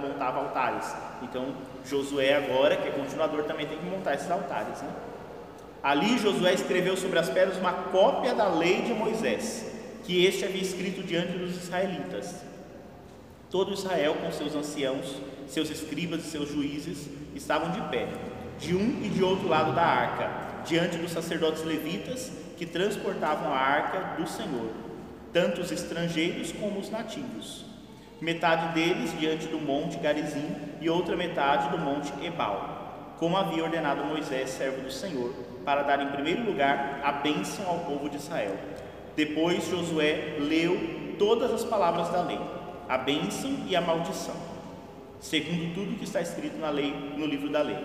montava altares. Então, Josué agora, que é continuador, também tem que montar esses altares, né? Ali Josué escreveu sobre as pedras uma cópia da lei de Moisés, que este havia escrito diante dos israelitas. Todo Israel, com seus anciãos, seus escribas e seus juízes, estavam de pé, de um e de outro lado da arca, diante dos sacerdotes levitas que transportavam a arca do Senhor, tanto os estrangeiros como os nativos. Metade deles diante do monte Garizim e outra metade do monte Ebal, como havia ordenado Moisés, servo do Senhor, para dar em primeiro lugar a bênção ao povo de Israel. Depois Josué leu todas as palavras da lei a bênção e a maldição, segundo tudo que está escrito na lei, no livro da lei.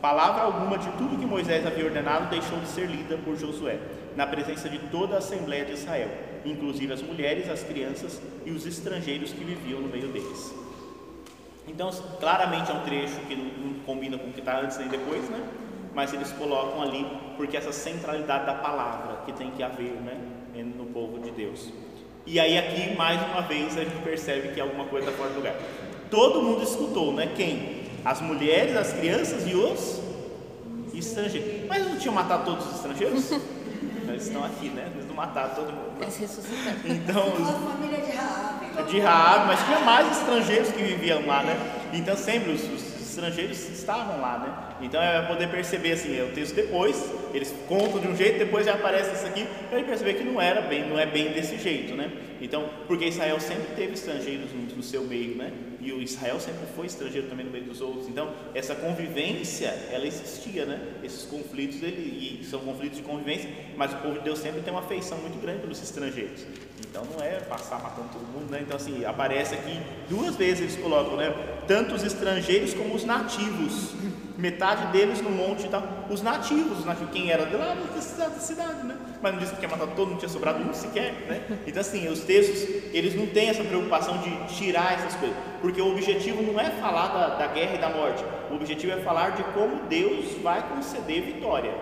Palavra alguma de tudo que Moisés havia ordenado deixou de ser lida por Josué, na presença de toda a Assembleia de Israel, inclusive as mulheres, as crianças e os estrangeiros que viviam no meio deles. Então, claramente é um trecho que não combina com o que está antes nem depois, né? Mas eles colocam ali porque essa centralidade da palavra que tem que haver, né, no povo de Deus. E aí aqui, mais uma vez, a gente percebe que alguma coisa está fora do lugar. Todo mundo escutou, né? Quem? As mulheres, as crianças e os estrangeiros. Mas não tinham matado todos os estrangeiros? (laughs) Eles estão aqui, né? Eles não mataram todo mundo. Eles ressuscitaram. Então, a família de Raab. de Raab, mas tinha mais estrangeiros que viviam lá, né? Então sempre os, os estrangeiros estavam lá, né? Então é poder perceber assim, é o texto depois, eles contam de um jeito, depois já aparece isso aqui, para gente perceber que não era bem, não é bem desse jeito, né? Então, porque Israel sempre teve estrangeiros no, no seu meio, né? E o Israel sempre foi estrangeiro também no meio dos outros. Então, essa convivência, ela existia, né? Esses conflitos, ele, são conflitos de convivência, mas o povo de Deus sempre tem uma afeição muito grande pelos estrangeiros. Então, não é passar matando todo mundo, né? Então, assim, aparece aqui duas vezes eles colocam, né? Tanto os estrangeiros como os nativos metade deles no monte tal. Os nativos, os nativos, quem era de lá da cidade, né? Mas não disse que ia matar todo, não tinha sobrado um sequer, né? Então assim, os textos, eles não têm essa preocupação de tirar essas coisas, porque o objetivo não é falar da, da guerra e da morte, o objetivo é falar de como Deus vai conceder vitória.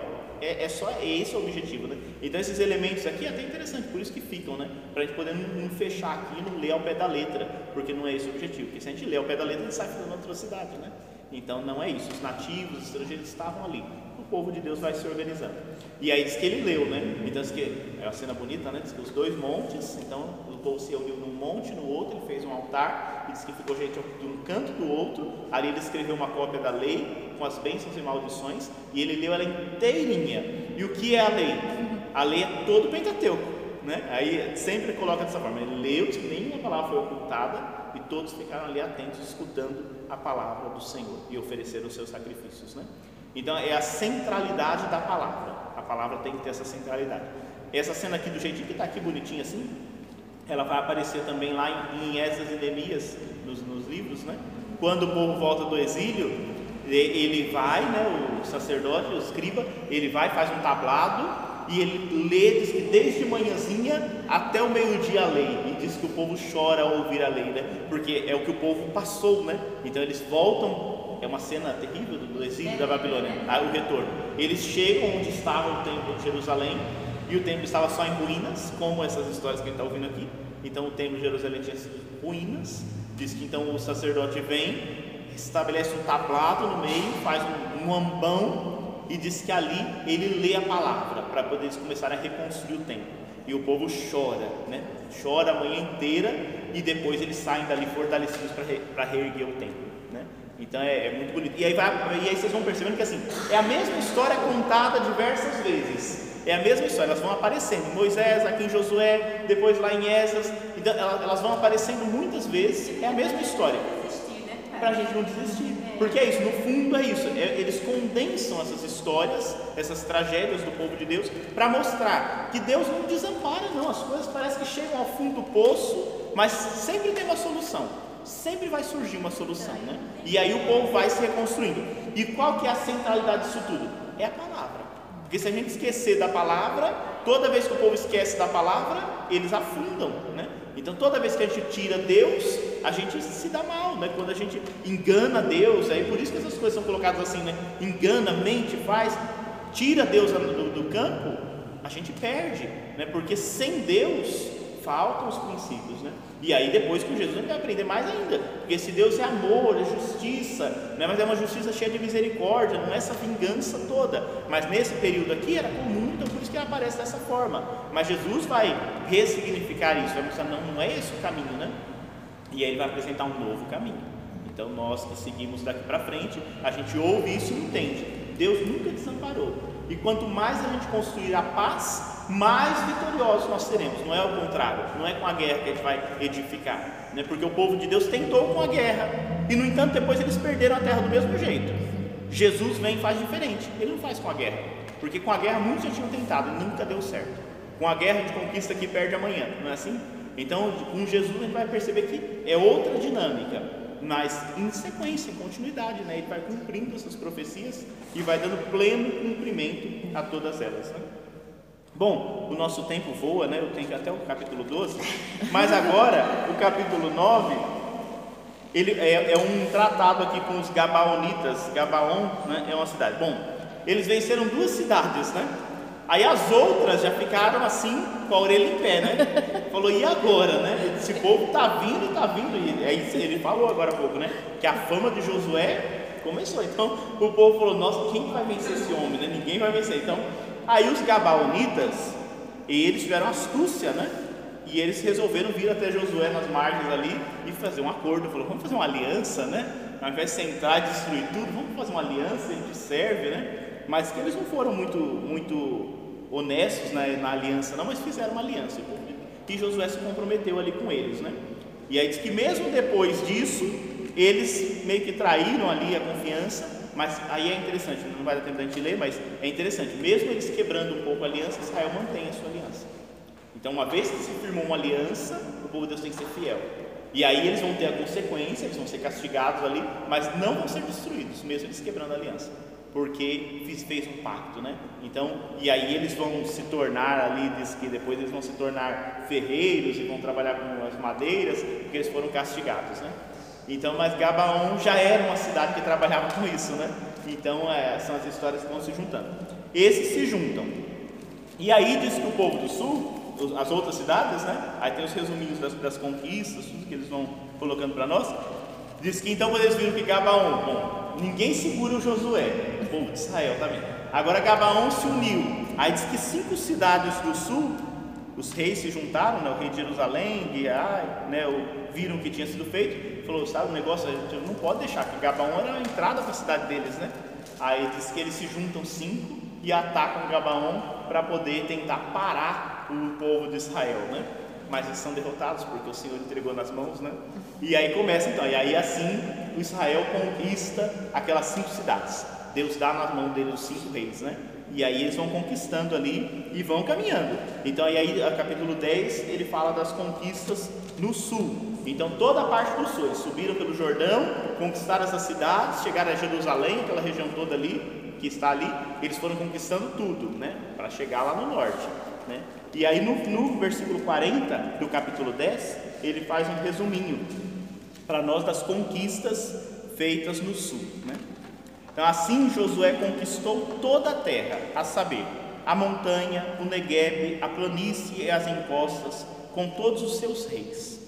É, é, só esse o objetivo, né? Então esses elementos aqui é até interessante, por isso que ficam, né? Para a gente poder não, não, fechar aqui e não ler ao pé da letra, porque não é esse o objetivo. Porque se a gente ler ao pé da letra, a gente sai falando atrocidade, né? Então não é isso, os nativos, os estrangeiros estavam ali. O povo de Deus vai se organizando. E aí diz que ele leu, né? Então diz que é uma cena bonita, né? Diz que os dois montes, então o povo se reuniu num monte, no outro, ele fez um altar, e diz que ficou gente de um canto do outro. Ali ele escreveu uma cópia da lei, com as bênçãos e maldições, e ele leu ela inteirinha. E o que é a lei? A lei é todo o Pentateuco. Né? Aí sempre coloca dessa forma: ele leu, que nenhuma palavra foi ocultada, e todos ficaram ali atentos, escutando a palavra do Senhor e oferecer os seus sacrifícios. Né? Então é a centralidade da palavra. A palavra tem que ter essa centralidade. Essa cena aqui do jeitinho que está aqui bonitinha assim, ela vai aparecer também lá em, em Esdras e Neemias, nos, nos, livros, né? Quando o povo volta do exílio, ele vai, né, o sacerdote, o escriba, ele vai, faz um tablado e ele lê, diz que desde manhãzinha até o meio-dia a lei, e diz que o povo chora ao ouvir a lei, né? Porque é o que o povo passou, né? Então eles voltam, é uma cena terrível do, exílio da Babilônia, o retorno. Eles chegam onde estava o templo de Jerusalém, e o templo estava só em ruínas, como essas histórias que a gente está ouvindo aqui. Então o templo de Jerusalém tinha sido ruínas. Diz que então o sacerdote vem, estabelece um tablado no meio, faz um ambão e diz que ali ele lê a palavra para poder eles começarem a reconstruir o templo. E o povo chora, né? Chora a manhã inteira e depois eles saem dali fortalecidos para reerguer o templo, né? Então é, é, muito bonito. E aí, vai, e aí vocês vão percebendo que assim, é a mesma história contada diversas vezes. É a mesma história, elas vão aparecendo. Moisés, aqui em Josué, depois lá em Esdras. Então, elas vão aparecendo muitas vezes. É a mesma história. Para a gente não desistir. Porque é isso, no fundo é isso. É, eles condensam essas histórias, essas tragédias do povo de Deus, para mostrar que Deus não desampara, não. As coisas parecem que chegam ao fundo do poço, mas sempre tem uma solução. Sempre vai surgir uma solução, né? E aí o povo vai se reconstruindo. E qual que é a centralidade disso tudo? É a palavra. Porque se a gente esquecer da palavra, toda vez que o povo esquece da palavra, eles afundam, né? Então toda vez que a gente tira Deus, a gente se dá mal, né? Quando a gente engana Deus, aí por isso que essas coisas são colocadas assim, né? Engana, mente, faz, tira Deus do, do campo, a gente perde, né? Porque sem Deus faltam os princípios, né? E aí depois com Jesus a gente vai aprender mais ainda, porque se Deus é amor, é justiça, né? mas é uma justiça cheia de misericórdia, não é essa vingança toda. Mas nesse período aqui era comum, então por isso que ele aparece dessa forma. Mas Jesus vai ressignificar isso, vai mostrar, não, não é esse o caminho, né? E aí ele vai apresentar um novo caminho. Então nós que seguimos daqui para frente, a gente ouve isso e entende. Deus nunca desamparou. E quanto mais a gente construir a paz, mais vitoriosos nós seremos. Não é o contrário, não é com a guerra que a gente vai edificar, né? porque o povo de Deus tentou com a guerra e, no entanto, depois eles perderam a terra do mesmo jeito. Jesus vem e faz diferente, ele não faz com a guerra, porque com a guerra muitos já tinham tentado e nunca deu certo. Com a guerra a gente conquista aqui perde amanhã, não é assim? Então, com Jesus a gente vai perceber que é outra dinâmica, mas em sequência, em continuidade, né? Ele vai cumprindo essas profecias e vai dando pleno cumprimento a todas elas. Né? Bom, o nosso tempo voa, né? Eu tenho até o capítulo 12, mas agora o capítulo 9 ele é, é um tratado aqui com os Gabaonitas. Gabaon né, é uma cidade. Bom, eles venceram duas cidades, né? Aí as outras já ficaram assim, com a orelha em pé, né? Falou, e agora, né? Esse povo tá vindo, tá vindo. E aí ele falou agora há pouco, né? Que a fama de Josué começou. Então o povo falou, nossa, quem vai vencer esse homem, né? Ninguém vai vencer. Então Aí os Gabaonitas, eles tiveram astúcia, né? E eles resolveram vir até Josué nas margens ali e fazer um acordo. Falou, vamos fazer uma aliança, né? Ao invés de você entrar e destruir tudo, vamos fazer uma aliança, a gente serve, né? Mas que eles não foram muito, muito honestos na, na aliança, não, mas fizeram uma aliança. E Josué se comprometeu ali com eles, né? E aí diz que mesmo depois disso, eles meio que traíram ali a confiança, mas aí é interessante, não vai dar tempo da gente ler, mas é interessante, mesmo eles quebrando um pouco a aliança, Israel mantém a sua aliança. Então, uma vez que se firmou uma aliança, o povo de Deus tem que ser fiel. E aí eles vão ter a consequência, eles vão ser castigados ali, mas não vão ser destruídos, mesmo eles quebrando a aliança, porque fez um pacto, né? Então, e aí eles vão se tornar ali, diz que depois eles vão se tornar ferreiros e vão trabalhar com as madeiras, porque eles foram castigados, né? Então, mas Gabaon já era uma cidade que trabalhava com isso, né? Então, é, são as histórias que vão se juntando. Esses se juntam. E aí diz que o povo do sul as outras cidades, né? Aí tem os resuminhos das, das conquistas, tudo que eles vão colocando para nós. Diz que então quando eles viram que Gabaon, bom, ninguém segura o Josué, o povo de Israel também. Agora Gabaon se uniu. Aí diz que cinco cidades do sul, os reis se juntaram, né? O rei de Jerusalém, de Ai, né? Viram o que tinha sido feito, falou, sabe, o negócio, a gente não pode deixar, que Gabaon era a entrada para a cidade deles, né? Aí diz que eles se juntam cinco e atacam Gabaon para poder tentar parar o povo de Israel, né? Mas eles são derrotados porque o Senhor entregou nas mãos, né? E aí começa então, e aí assim o Israel conquista aquelas cinco cidades. Deus dá nas mãos deles os cinco reis, né? E aí eles vão conquistando ali e vão caminhando. Então aí, capítulo 10, ele fala das conquistas no sul. Então toda a parte do sul, eles subiram pelo Jordão, conquistaram essas cidades, chegaram a Jerusalém, aquela região toda ali, que está ali, eles foram conquistando tudo, né? Para chegar lá no norte, né? E aí no, no versículo 40 do capítulo 10, ele faz um resuminho para nós das conquistas feitas no sul. Né? Então assim Josué conquistou toda a terra, a saber, a montanha, o Negueb, a planície e as encostas, com todos os seus reis.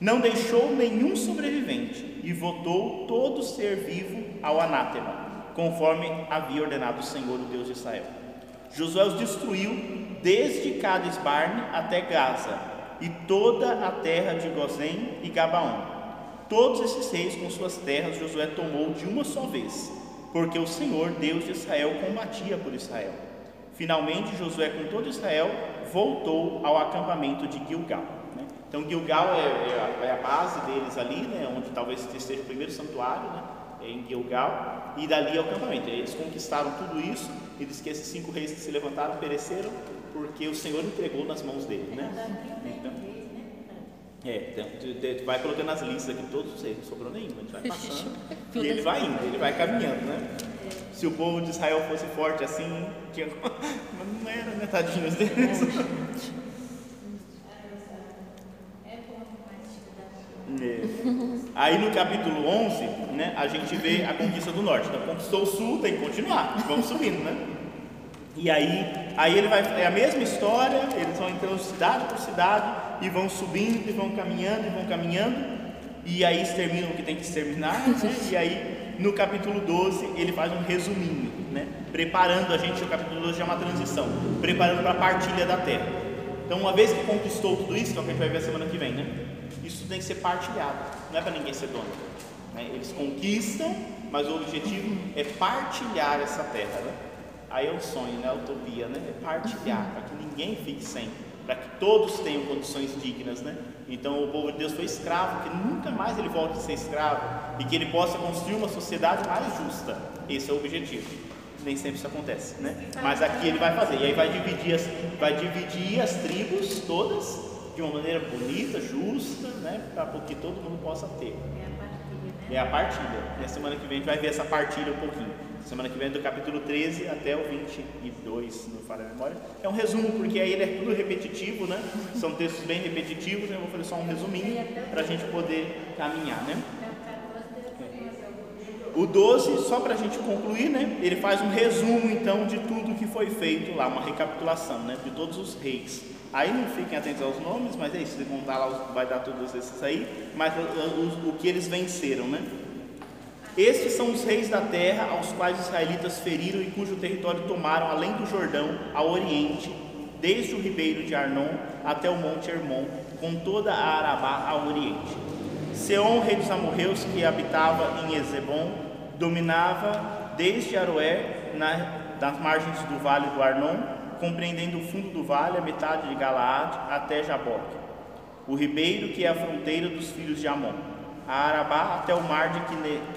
Não deixou nenhum sobrevivente e votou todo ser vivo ao anátema, conforme havia ordenado o Senhor, o Deus de Israel. Josué os destruiu desde Cades Barne até Gaza, e toda a terra de Gozém e Gabaon. Todos esses reis com suas terras Josué tomou de uma só vez, porque o Senhor, Deus de Israel, combatia por Israel. Finalmente, Josué, com todo Israel, voltou ao acampamento de Gilgal. Né? Então, Gilgal é, é, a, é, a, base deles ali, né? onde talvez esteja o primeiro santuário, né? É em Gilgal, e dali é o acampamento. Eles conquistaram tudo isso, e diz que esses cinco reis que se levantaram pereceram porque o Senhor entregou nas mãos dele, né? Então, é, então, tu vai colocando as listas aqui, todos os reis, não sobrou nenhum, a gente vai passando e ele vai indo, ele vai caminhando, né? Se o povo de Israel fosse forte assim, tinha... (laughs) mas não era, né, tadinhos deles. Aí no capítulo 11, né, a gente vê a conquista do norte. Então, conquistou o sul, tem que continuar, vamos subindo, né? E aí, aí ele vai, é a mesma história, eles vão entrando cidade por cidade e vão subindo e vão caminhando e vão caminhando, e aí exterminam o que tem que exterminar, né? e aí no capítulo 12 ele faz um resuminho, né? preparando a gente, o capítulo 12 já é uma transição, preparando para a partilha da terra. Então, uma vez que conquistou tudo isso, que é o que a gente vai ver semana que vem, né? Isso tem que ser partilhado, não é para ninguém ser dono. Né? Eles conquistam, mas o objetivo é partilhar essa terra, né? Aí é o sonho, né? A utopia, né? É partilhar, para que ninguém fique sem, para que todos tenham condições dignas, né? Então o povo de Deus foi escravo, que nunca mais ele volte a ser escravo e que ele possa construir uma sociedade mais justa. Esse é o objetivo. Nem sempre isso acontece, né? Mas aqui ele vai fazer. E aí vai dividir as, vai dividir as tribos todas de uma maneira bonita, justa, né? Para que todo mundo possa ter. É a partilha. E a semana que vem a gente vai ver essa partilha um pouquinho. Semana que vem do capítulo 13 até o 22, não falha a memória. É um resumo, porque aí ele é tudo repetitivo, né? São textos bem repetitivos, né? eu vou fazer só um resuminho para a gente poder caminhar, né? O 12, só para a gente concluir, né? Ele faz um resumo então de tudo que foi feito lá, uma recapitulação, né? De todos os reis. Aí não fiquem atentos aos nomes, mas é isso, eles vão dar lá, vai dar todos esses aí, mas o, o, o que eles venceram, né? Estes são os reis da terra aos quais os israelitas feriram e cujo território tomaram além do Jordão, ao oriente, desde o ribeiro de Arnon até o monte Hermon, com toda a Arabá ao oriente. Seom, rei dos amorreus, que habitava em Ezebon, dominava desde Aroé, na, das margens do vale do Arnon, compreendendo o fundo do vale, a metade de Galaad, até Jaboque, o ribeiro que é a fronteira dos filhos de Amon, a Arabá até o mar de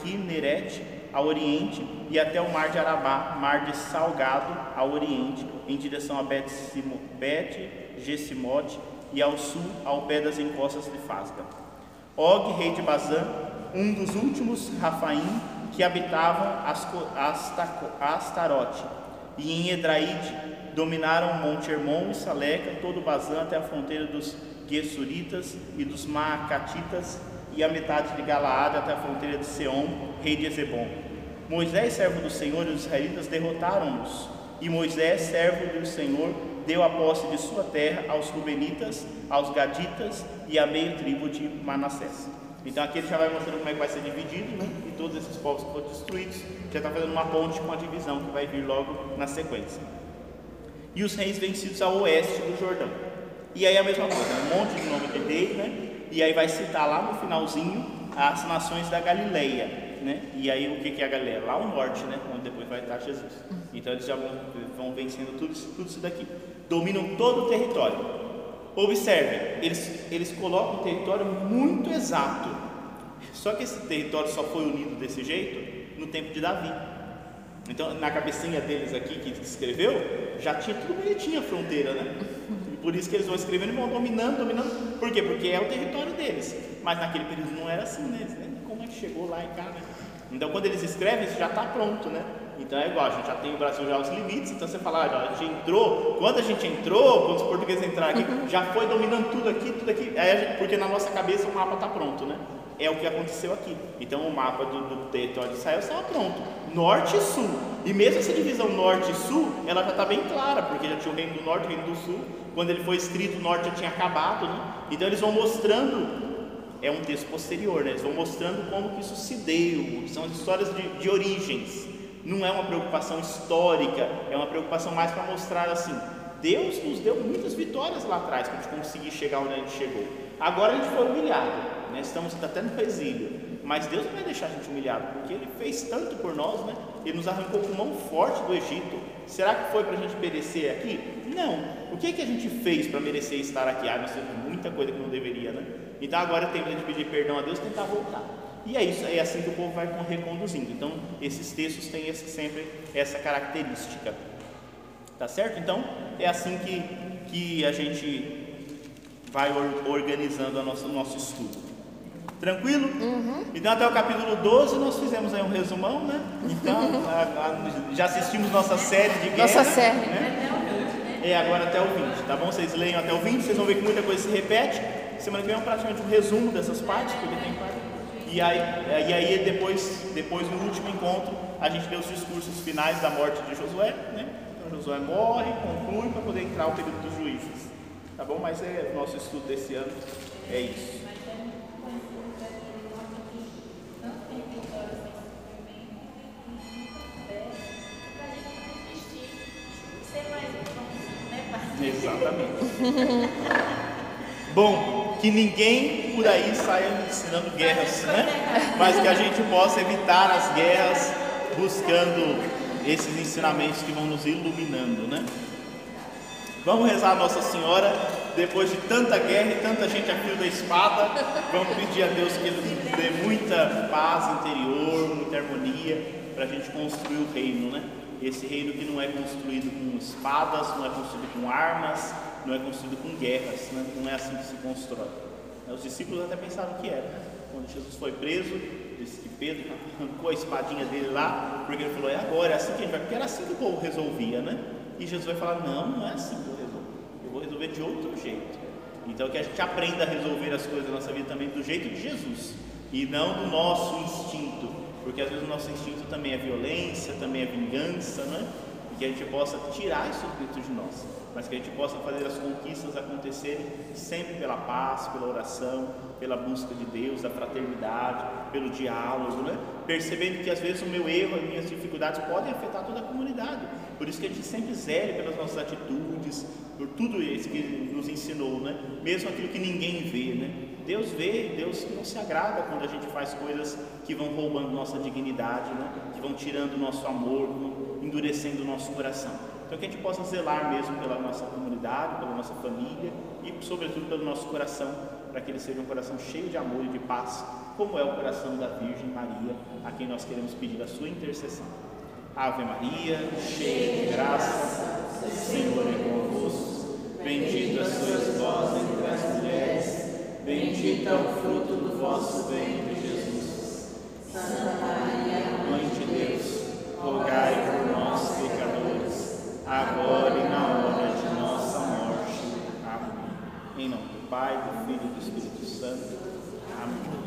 Kineret, ao oriente, e até o mar de Arabá, mar de Salgado, ao oriente, em direção a Bet-Gesimote, e ao sul, ao pé das encostas de Fasga. Og, rei de Bazã, um dos últimos Rafaim que habitavam Astarote, e em Edraíde dominaram Monte Hermon e Saleca, todo o Bazã até a fronteira dos Gesuritas e dos Maacatitas, e a metade de Galaad até a fronteira de Seom, rei de Ezebom. Moisés, servo do Senhor, e os israelitas derrotaram-nos, e Moisés, servo do Senhor, deu a posse de sua terra aos Rubenitas, aos Gaditas e à meia tribo de Manassés. Então aqui ele já vai mostrando como é que vai ser dividido, né? e todos esses povos que foram destruídos, já está fazendo uma ponte com a divisão que vai vir logo na sequência. E os reis vencidos ao oeste do Jordão. E aí a mesma coisa, um monte de nome de rei, né? E aí vai citar lá no finalzinho as nações da Galileia, né? E aí o que, é a Galileia? Lá ao norte, né? Onde depois vai estar Jesus. Então eles já vão, vão vencendo tudo, tudo isso daqui. Dominam todo o território. Observe, eles, eles colocam o território muito exato. Só que esse território só foi unido desse jeito no tempo de Davi. Então, na cabecinha deles aqui que escreveu, já tinha tudo bonitinho a fronteira, né? E por isso que eles vão escrevendo e vão dominando, dominando. Por quê? Porque é o território deles. Mas naquele período não era assim, né? Como é que chegou lá em cá, né? Então, quando eles escrevem, isso já está pronto, né? Então é igual, a gente já tem o Brasil já os limites, então você fala, ah, a gente entrou, quando a gente entrou, quando os portugueses entraram aqui, já foi dominando tudo aqui, tudo aqui, gente, porque na nossa cabeça o mapa está pronto, né? É o que aconteceu aqui. Então o mapa do, do território de Israel estava pronto, norte e sul. E mesmo essa divisão norte e sul, ela já está bem clara, porque já tinha o reino do norte e o reino do sul. Quando ele foi escrito, o norte já tinha acabado, né? Então eles vão mostrando é um texto posterior, né? eles vão mostrando como que isso se deu, são as histórias de, de origens, não é uma preocupação histórica, é uma preocupação mais para mostrar assim, Deus nos deu muitas vitórias lá atrás para a gente conseguir chegar onde a gente chegou. Agora a gente foi humilhado, né? estamos até no exílio, mas Deus não vai deixar a gente humilhado, porque Ele fez tanto por nós, né? Ele nos arrancou com mão forte do Egito. Será que foi para a gente perecer aqui? Não. O que, que a gente fez para merecer estar aqui? Ah, nós temos muita coisa que não deveria, né? Então agora é tempo de pedir perdão a Deus e tentar voltar. E é isso, é assim que o povo vai reconduzindo. Então, esses textos têm esse, sempre essa característica. Tá certo? Então, é assim que, que a gente vai organizando o nosso, nosso estudo. Tranquilo? Uhum. Então, até o capítulo 12, nós fizemos aí um resumão, né? Então, (laughs) a, a, já assistimos nossa série de guerra. Nossa série. Né? É, agora até o 20, tá bom? Vocês leiam até o 20, vocês vão ver que muita coisa se repete. Semana que vem é praticamente um resumo dessas partes, porque tem parte. E aí, e aí depois, depois, no último encontro, a gente deu os discursos finais da morte de Josué. Né? Então Josué morre, conclui para poder entrar o período dos juízes. Tá bom? Mas é nosso estudo desse ano é isso. Exatamente. Bom, que ninguém por aí saia ensinando guerras, né? Mas que a gente possa evitar as guerras buscando esses ensinamentos que vão nos iluminando, né? Vamos rezar a Nossa Senhora, depois de tanta guerra e tanta gente a fio da espada, vamos pedir a Deus que nos dê muita paz interior, muita harmonia, para a gente construir o reino, né? Esse reino que não é construído com espadas, não é construído com armas, não é construído com guerras, não é assim que se constrói. Os discípulos até pensaram que era. Quando Jesus foi preso, disse que Pedro arrancou a espadinha dele lá, porque ele falou, é agora, é assim que a gente vai, porque era assim que o povo resolvia, né? E Jesus vai falar, não, não é assim que eu resolvo, eu vou resolver de outro jeito. Então que a gente aprenda a resolver as coisas da nossa vida também do jeito de Jesus, e não do nosso instinto, porque às vezes o nosso instinto também é violência, também é vingança, né? que a gente possa tirar isso dentro de nós, mas que a gente possa fazer as conquistas acontecerem sempre pela paz, pela oração, pela busca de Deus, da fraternidade, pelo diálogo, né? percebendo que às vezes o meu erro, as minhas dificuldades podem afetar toda a comunidade. Por isso que a gente sempre zele pelas nossas atitudes, por tudo isso que nos ensinou, né? mesmo aquilo que ninguém vê. Né? Deus vê, Deus não se agrada quando a gente faz coisas que vão roubando nossa dignidade, né? que vão tirando o nosso amor, endurecendo o nosso coração. Então que a gente possa zelar mesmo pela nossa comunidade, pela nossa família e sobretudo pelo nosso coração, para que ele seja um coração cheio de amor e de paz, como é o coração da Virgem Maria, a quem nós queremos pedir a sua intercessão. Ave Maria, cheia de graça, o Senhor é convosco. Bendita sois vós entre as mulheres, bendito é o fruto do vosso ventre, Jesus. Santa Maria, Mãe de Deus, rogai por nós, pecadores, agora e na hora de nossa morte. Amém. Em nome do Pai, do Filho e do Espírito Santo. Amém.